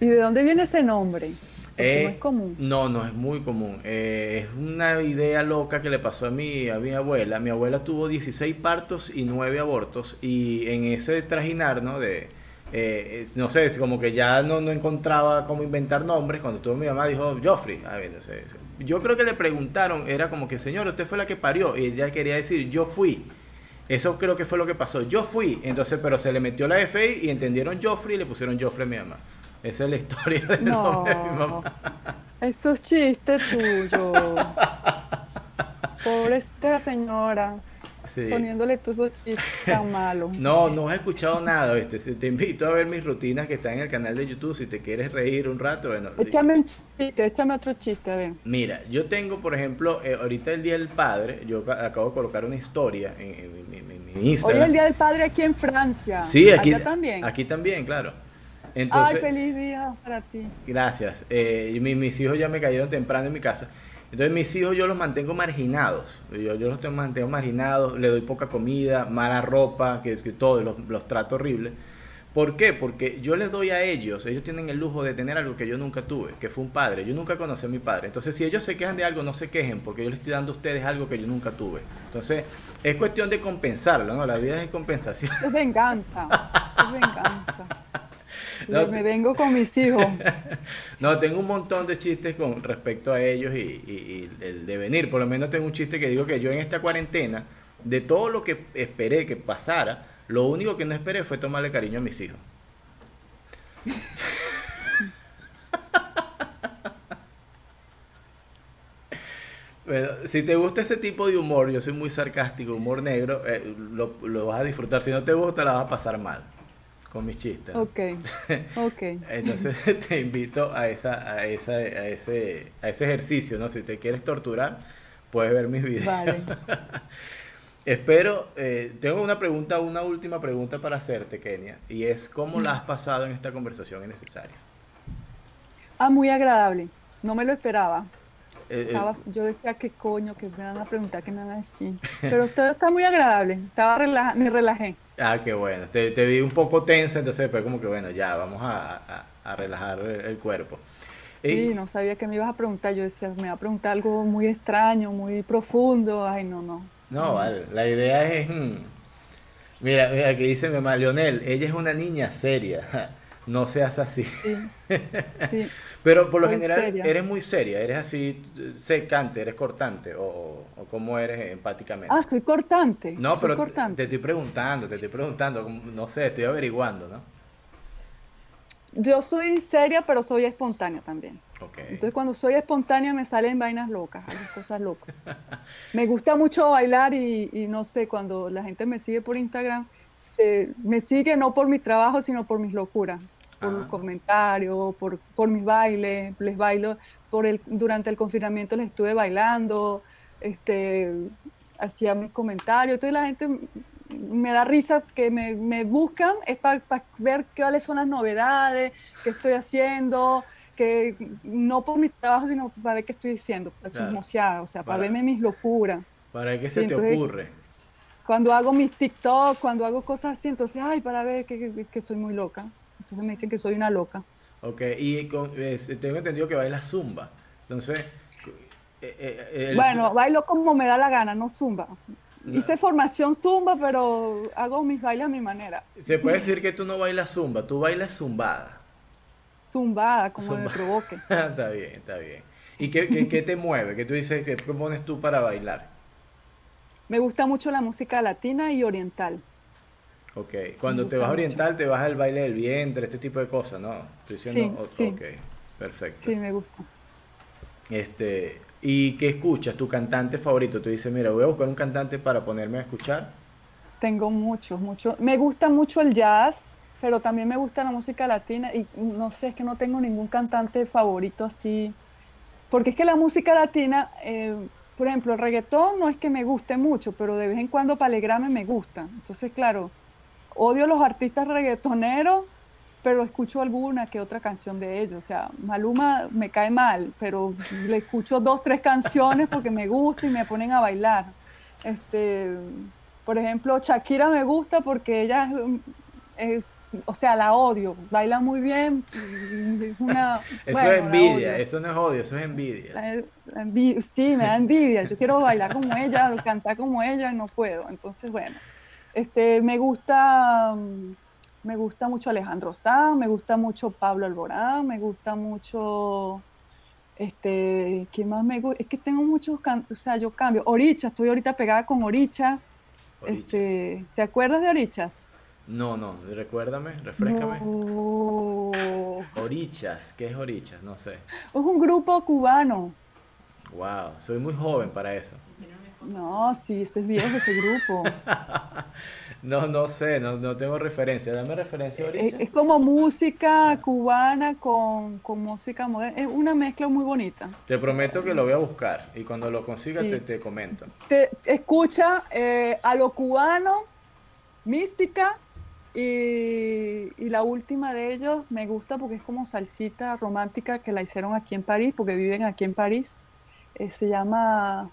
¿Y de dónde viene ese nombre? No es eh, común. No, no es muy común. Eh, es una idea loca que le pasó a mi, a mi abuela. Mi abuela tuvo 16 partos y 9 abortos. Y en ese trajinar, ¿no? De, eh, no sé, como que ya no, no encontraba cómo inventar nombres. Cuando estuvo mi mamá, dijo Joffrey. A ver, no sé, yo creo que le preguntaron, era como que, señor, usted fue la que parió. Y ella quería decir, yo fui. Eso creo que fue lo que pasó. Yo fui. Entonces, pero se le metió la FI y entendieron Joffrey y le pusieron Joffrey a mi mamá. Esa es la historia del no, nombre de mi mamá. Eso es chiste tuyo. Pobre esta señora. Poniéndole tus chistes tan malos. No, no he escuchado nada, ¿viste? Te invito a ver mis rutinas que están en el canal de YouTube. Si te quieres reír un rato, bueno. Échame un chiste, échame otro chiste, a ver. Mira, yo tengo, por ejemplo, eh, ahorita el Día del Padre, yo acabo de colocar una historia en, mi Instagram. Hoy es el Día del Padre aquí en Francia. Sí, aquí también. Aquí también, claro. Ay, feliz día para ti. Gracias. Eh, mis hijos ya me cayeron temprano en mi casa. Entonces mis hijos yo los mantengo marginados. Yo, yo los mantengo marginados, le doy poca comida, mala ropa, que, que todo, los, los trato horrible. ¿Por qué? Porque yo les doy a ellos, ellos tienen el lujo de tener algo que yo nunca tuve, que fue un padre. Yo nunca conocí a mi padre. Entonces, si ellos se quejan de algo, no se quejen, porque yo les estoy dando a ustedes algo que yo nunca tuve. Entonces, es cuestión de compensarlo, ¿no? La vida es de compensación. Eso es venganza. Eso es venganza. me vengo con mis hijos. no, tengo un montón de chistes con respecto a ellos y, y, el devenir. Por lo menos tengo un chiste que digo que yo en esta cuarentena, de todo lo que esperé que pasara, lo único que no esperé fue tomarle cariño a mis hijos. Bueno, si te gusta ese tipo de humor, yo soy muy sarcástico, humor negro, eh, lo, lo, vas a disfrutar. Si no te gusta, la vas a pasar mal con mis chistes. Ok, ok. Entonces te invito a, esa, a, esa, a, ese, a ese ejercicio, ¿no? Si te quieres torturar, puedes ver mis videos. Vale. Espero, eh, tengo una pregunta, una última pregunta para hacerte, Kenia, y es ¿cómo la has pasado en esta conversación innecesaria? Ah, muy agradable, no me lo esperaba. Eh, eh, yo decía, ¿qué coño? que me van a preguntar? ¿Qué me van a decir? Pero todo está muy agradable. Estaba me relajé. Ah, qué bueno. Te, vi un poco tensa, entonces después como que bueno, ya, vamos a, relajar el, cuerpo. Sí, no sabía que me ibas a preguntar. Yo decía, me va a preguntar algo muy extraño, muy profundo. Ay, no, no. No, vale. La idea es... Mm, mira, mira, aquí dice mi mamá, Leonel, ella es una niña seria. No seas así. Sí. sí. Pero por lo general eres muy seria, eres así secante, eres cortante o, o cómo eres empáticamente. Ah, soy cortante. No, pero cortante. te estoy preguntando, te estoy preguntando, no sé, estoy averiguando, ¿no? Yo soy seria, pero soy espontánea también. Okay. Entonces cuando soy espontánea me salen vainas locas, cosas locas. me gusta mucho bailar y, y, no sé, cuando la gente me sigue por Instagram, se, me sigue no por mi trabajo, sino por mis locuras por los comentarios, por, por mis bailes, les bailo, por el, durante el confinamiento les estuve bailando, este, hacía mis comentarios, entonces la gente me da risa que me, me buscan, es para ver cuáles son las novedades, qué estoy haciendo, que no por mi trabajo, sino para ver qué estoy diciendo, para o sea, para, verme mis locuras. ¿Para qué se te ocurre? Cuando hago mis TikTok, cuando hago cosas así, entonces, ay, para ver que, que soy muy loca. Entonces me dicen que soy una loca. Ok, y tengo entendido que baila zumba. Entonces... Eh, eh, bueno, bailo como me da la gana, no zumba. Hice formación zumba, pero hago mis bailes a mi manera. Se puede decir que tú no bailas zumba, tú bailas zumbada. Zumbada, como me provoque. está bien, está bien. ¿Y qué, qué, te mueve? ¿Qué tú dices que propones tú para bailar? Me gusta mucho la música latina y oriental. Ok, cuando te vas a oriental te vas al baile del vientre, este tipo de cosas, ¿no? Estoy diciendo, sí, ok, perfecto. Sí, me gusta. Este, ¿y qué escuchas? ¿Tu cantante favorito? Tú dices, mira, voy a buscar un cantante para ponerme a escuchar. Tengo muchos, muchos. Me gusta mucho el jazz, pero también me gusta la música latina y no sé, es que no tengo ningún cantante favorito así. Porque es que la música latina, eh, por ejemplo, el reggaetón no es que me guste mucho, pero de vez en cuando para alegrarme me gusta. Entonces, claro, odio los artistas reggaetoneros, pero escucho alguna que otra canción de ellos. O sea, Maluma me cae mal, pero le escucho dos, tres canciones porque me gusta y me ponen a bailar. Este, por ejemplo, Shakira me gusta porque ella es, o sea, la odio, baila muy bien. eso es envidia, eso no es odio, eso es envidia. sí, me da envidia. Yo quiero bailar como ella, cantar como ella y no puedo. Entonces, bueno. Este, me gusta, me gusta mucho Alejandro Sanz, me gusta mucho Pablo Alborán, me gusta mucho, este, ¿qué más me gusta? Es que tengo muchos, o sea, yo cambio. Orichas, estoy ahorita pegada con Orichas. Este, ¿Te acuerdas de Orichas? No, no, recuérdame, refrescame. Orichas, ¿qué es Orichas? No sé. Es un grupo cubano. Wow, soy muy joven para eso. No, sí, es viejo ese grupo. no, no sé, no, no tengo referencia. Dame referencia ahorita. Es, como música cubana con, música moderna. Es una mezcla muy bonita. Te prometo que lo voy a buscar y cuando lo consiga te, te, comento. Te escucha eh, a lo cubano, mística Y, y, la última de ellos me gusta porque es como salsita romántica que la hicieron aquí en París, porque viven aquí en París. Eh, se llama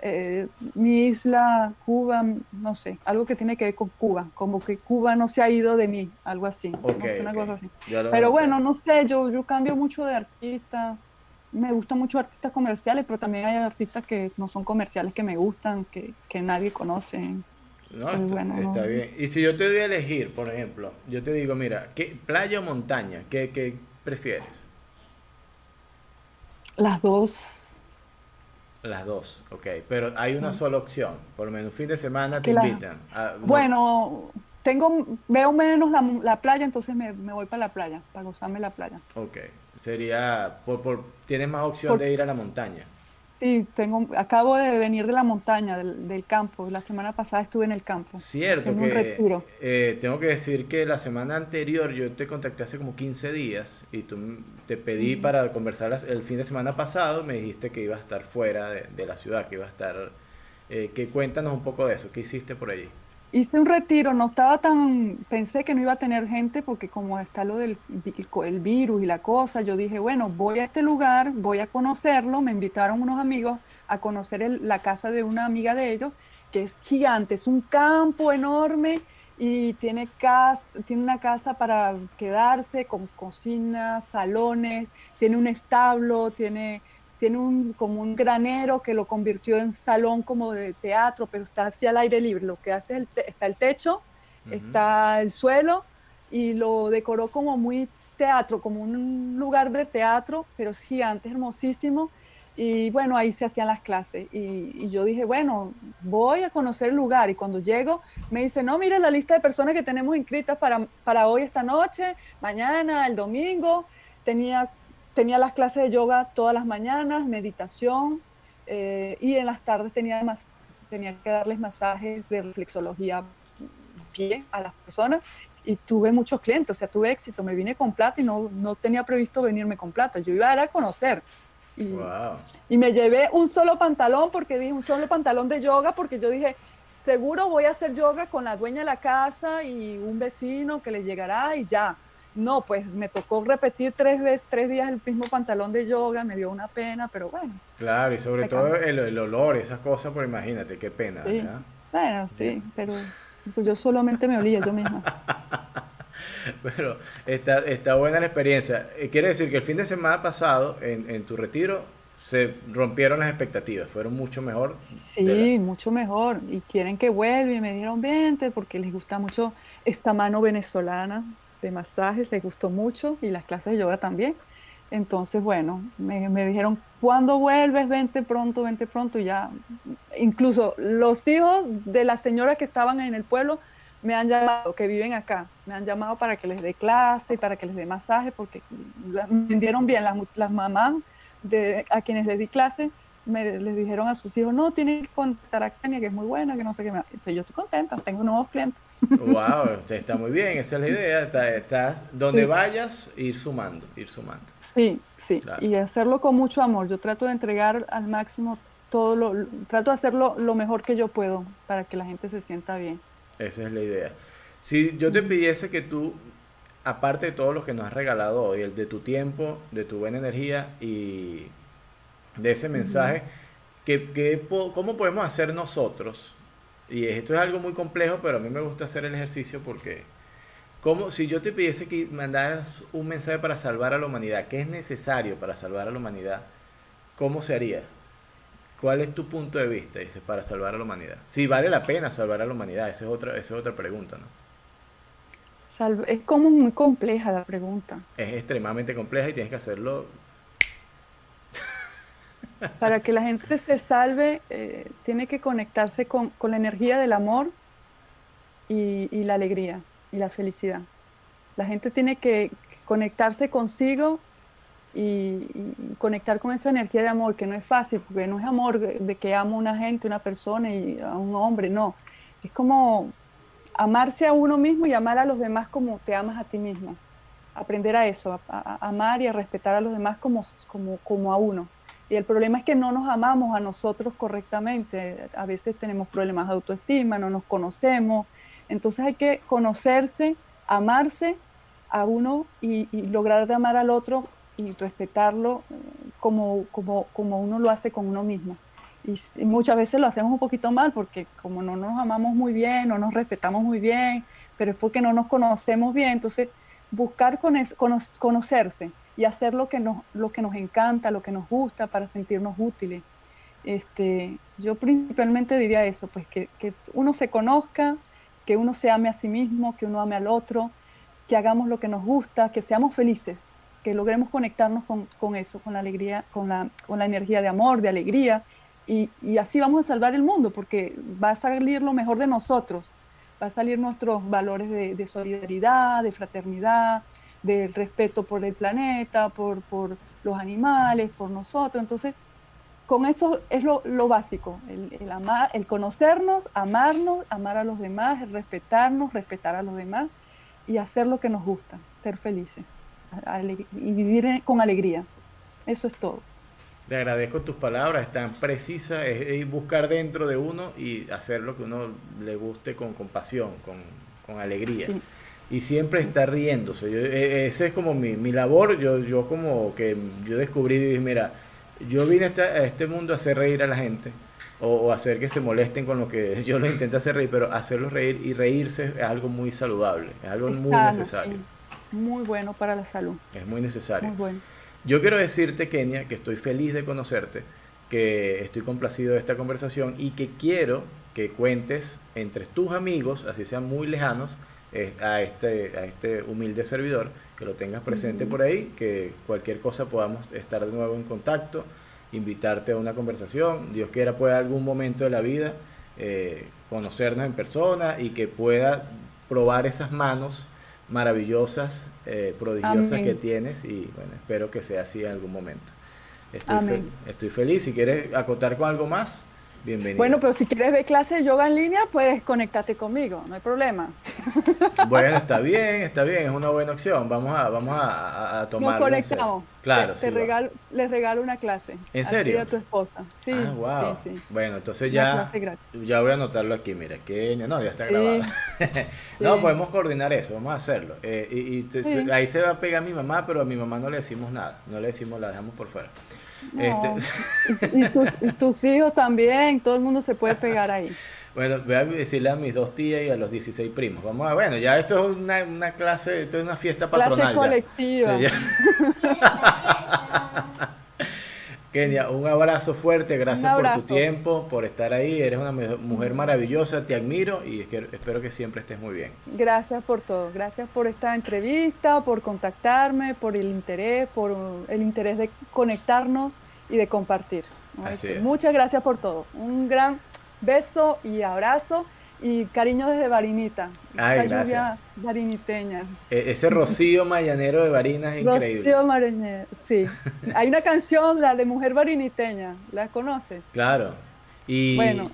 eh, Mi isla, Cuba, no sé, algo que tiene que ver con Cuba, como que Cuba no se ha ido de mí, algo así. no sé, una cosa así. Pero bueno, no sé, yo, yo cambio mucho de artista. Me gustan mucho artistas comerciales, pero también hay artistas que no son comerciales que me gustan, que, que nadie conoce. No, está, bien. Y si yo te doy a elegir, por ejemplo, yo te digo, mira, ¿qué, playa o montaña? ¿Qué, qué prefieres? Las dos. Las dos, ok. Pero hay una sola opción. Por lo menos fin de semana te invitan. bueno, tengo, veo menos la, la playa, entonces me, me, voy para la playa, para gozarme la playa. Ok. Sería, por, por, tienes más opción de ir a la montaña. Sí, tengo, acabo de venir de la montaña, del, campo. La semana pasada estuve en el campo. Cierto, que eh, tengo que decir que la semana anterior yo te contacté hace como 15 días y tú te pedí para conversar el fin de semana pasado, me dijiste que iba a estar fuera de, la ciudad, que iba a estar... Eh, que cuéntanos un poco de eso, ¿qué hiciste por allí? Hice un retiro, no estaba tan, pensé que no iba a tener gente porque como está lo del el virus y la cosa, yo dije, bueno, voy a este lugar, voy a conocerlo, me invitaron unos amigos a conocer la casa de una amiga de ellos, que es gigante, es un campo enorme y tiene, casa, tiene una casa para quedarse con cocinas, salones, tiene un establo, tiene tiene un, como un granero que lo convirtió en salón como de teatro, pero está hacia el aire libre. Lo que hace es está el techo, está el suelo y lo decoró como muy teatro, como un lugar de teatro, pero es gigante, hermosísimo. Y bueno, ahí se hacían las clases. Y, yo dije, bueno, voy a conocer el lugar. Y cuando llego, me dice, no, mire la lista de personas que tenemos inscritas para, para hoy, esta noche, mañana, el domingo. Tenía tenía las clases de yoga todas las mañanas, meditación, eh, y en las tardes tenía, más, tenía que darles masajes de reflexología pie a las personas y tuve muchos clientes, o sea, tuve éxito, me vine con plata y no, no tenía previsto venirme con plata, yo iba a, a conocer. Y, y me llevé un solo pantalón porque dije, un solo pantalón de yoga porque yo dije, seguro voy a hacer yoga con la dueña de la casa y un vecino que le llegará y ya. No, pues me tocó repetir tres veces, tres días el mismo pantalón de yoga, me dio una pena, pero bueno. Claro, y sobre todo el, el, olor, esas cosas, pues imagínate, qué pena. Sí. Bueno, sí, pero pues yo solamente me olía yo misma. pero está, está buena la experiencia. Eh, quiere decir que el fin de semana pasado, en, en tu retiro, se rompieron las expectativas, fueron mucho mejor. Sí, mucho mejor. Y quieren que vuelva y me dijeron, vente, porque les gusta mucho esta mano venezolana de masajes, les gustó mucho y las clases de yoga también. Entonces, bueno, me, me, dijeron, ¿cuándo vuelves? Vente pronto, vente pronto. Ya, incluso los hijos de las señoras que estaban en el pueblo me han llamado, que viven acá, me han llamado para que les dé clase y para que les dé masaje, porque me entendieron bien las, las mamás de, a quienes les di clase, me, les dijeron a sus hijos, no, tienen que contar a Kenia, que es muy buena, que no sé qué. Entonces yo estoy contenta, tengo nuevos clientes. Wow, está muy bien, esa es la idea. Estás donde vayas, ir sumando, ir sumando. Sí, sí, y hacerlo con mucho amor. Yo trato de entregar al máximo todo lo, trato de hacerlo lo mejor que yo puedo para que la gente se sienta bien. Esa es la idea. Si yo te pidiese que tú, aparte de todo lo que nos has regalado hoy, el de tu tiempo, de tu buena energía y de ese mensaje, que, ¿cómo podemos hacer nosotros? Y esto es algo muy complejo, pero a mí me gusta hacer el ejercicio porque, como si yo te pidiese que mandaras un mensaje para salvar a la humanidad, ¿qué es necesario para salvar a la humanidad? ¿Cómo se haría? ¿Cuál es tu punto de vista, dices, para salvar a la humanidad? Si vale la pena salvar a la humanidad, esa es otra, esa es otra pregunta, ¿no? es como muy compleja la pregunta. Es extremadamente compleja y tienes que hacerlo para que la gente se salve, eh, tiene que conectarse con, la energía del amor y, la alegría y la felicidad. La gente tiene que conectarse consigo y, conectar con esa energía de amor, que no es fácil, porque no es amor de que amo a una gente, una persona y a un hombre, no. Es como amarse a uno mismo y amar a los demás como te amas a ti mismo. Aprender a eso, a, amar y a respetar a los demás como, a uno. Y el problema es que no nos amamos a nosotros correctamente. A veces tenemos problemas de autoestima, no nos conocemos Entonces hay que conocerse, amarse a uno y, lograr de amar al otro y respetarlo eh, como, como, como uno lo hace con uno mismo. Y, muchas veces lo hacemos un poquito mal porque como no nos amamos muy bien, no nos respetamos muy bien, pero es porque no nos conocemos bien. Entonces, buscar conocerse y hacer lo que, nos, lo que nos encanta, lo que nos gusta para sentirnos útiles. Este, yo principalmente diría eso, pues que, que uno se conozca, que uno se ame a sí mismo, que uno ame al otro, que hagamos lo que nos gusta, que seamos felices, que logremos conectarnos con, con eso, con la alegría, con la, con la energía de amor, de alegría, y, y, así vamos a salvar el mundo, porque va a salir lo mejor de nosotros, va a salir nuestros valores de, de solidaridad, de fraternidad, de respeto por el planeta, por, por los animales, por nosotros. Entonces, con eso es lo, lo básico, el, el, amar, el conocernos, amarnos, amar a los demás, el respetarnos, respetar a los demás y hacer lo que nos gusta, ser felices y vivir con alegría. Eso es todo. Te agradezco tus palabras, están precisas, es, buscar dentro de uno y hacer lo que uno le guste con compasión, con, con alegría. Y siempre estar riéndose. Yo, e, ese es como mi, mi labor. Yo, yo como que yo descubrí y dije, mira, yo vine a este, a este mundo a hacer reír a la gente o, hacer que se molesten con lo que yo lo intento hacer reír, pero hacerlos reír y reírse es algo muy saludable, es algo muy necesario. Muy bueno para la salud. Es muy necesario. Muy bueno. Yo quiero decirte, Kenia, que estoy feliz de conocerte, que estoy complacido de esta conversación y que quiero que cuentes entre tus amigos, así sean muy lejanos, eh, a, este, a este humilde servidor, que lo tengas presente por ahí, que cualquier cosa podamos estar de nuevo en contacto invitarte a una conversación. Dios quiera pueda algún momento de la vida eh, conocernos en persona y que pueda probar esas manos maravillosas, eh, prodigiosas que tienes y bueno, espero que sea así en algún momento. Estoy, estoy feliz. Si quieres acotar con algo más, bienvenido. Bueno, pero si quieres ver clases de yoga en línea, puedes conectarte conmigo, no hay problema. Bueno, está bien, está bien, es una buena opción. Vamos a, vamos a, a tomar. Nos conectamos. Claro, te, regalo, les regalo una clase. ¿En serio? A tu esposa. Sí, ah, wow. sí, sí. Bueno, entonces ya, ya voy a anotarlo aquí. Mira, que no, ya está grabado. no, podemos coordinar eso, vamos a hacerlo. Eh, y, ahí se va a pegar a mi mamá, pero a mi mamá no le decimos nada. No le decimos, la dejamos por fuera. Este... y, tus hijos también, todo el mundo se puede pegar ahí. Bueno, voy a decirle a mis dos tías y a los 16 primos. Vamos a, bueno, ya esto es una, una clase, esto es una fiesta patronal. Clase colectiva. Kenia, un abrazo fuerte, gracias por tu tiempo, por estar ahí, eres una mujer maravillosa, te admiro y espero que siempre estés muy bien. Gracias por todo, gracias por esta entrevista, por contactarme, por el interés, por el interés de conectarnos y de compartir. Muchas gracias por todo, un gran Beso y abrazo y cariño desde Barinita. Ay, esa lluvia bariniteña. E, ese rocío mayanero de Barina es increíble. Rocío mayanero, sí. Hay una canción, la de Mujer Bariniteña, ¿la conoces? Claro. Y bueno,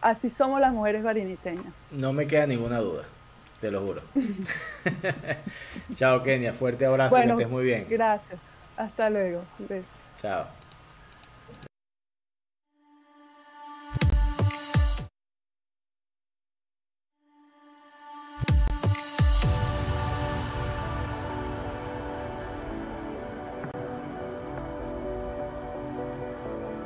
así somos las mujeres bariniteñas. No me queda ninguna duda, te lo juro. Chao, Kenia. Fuerte abrazo, que estés muy bien. Gracias. Hasta luego. Chao.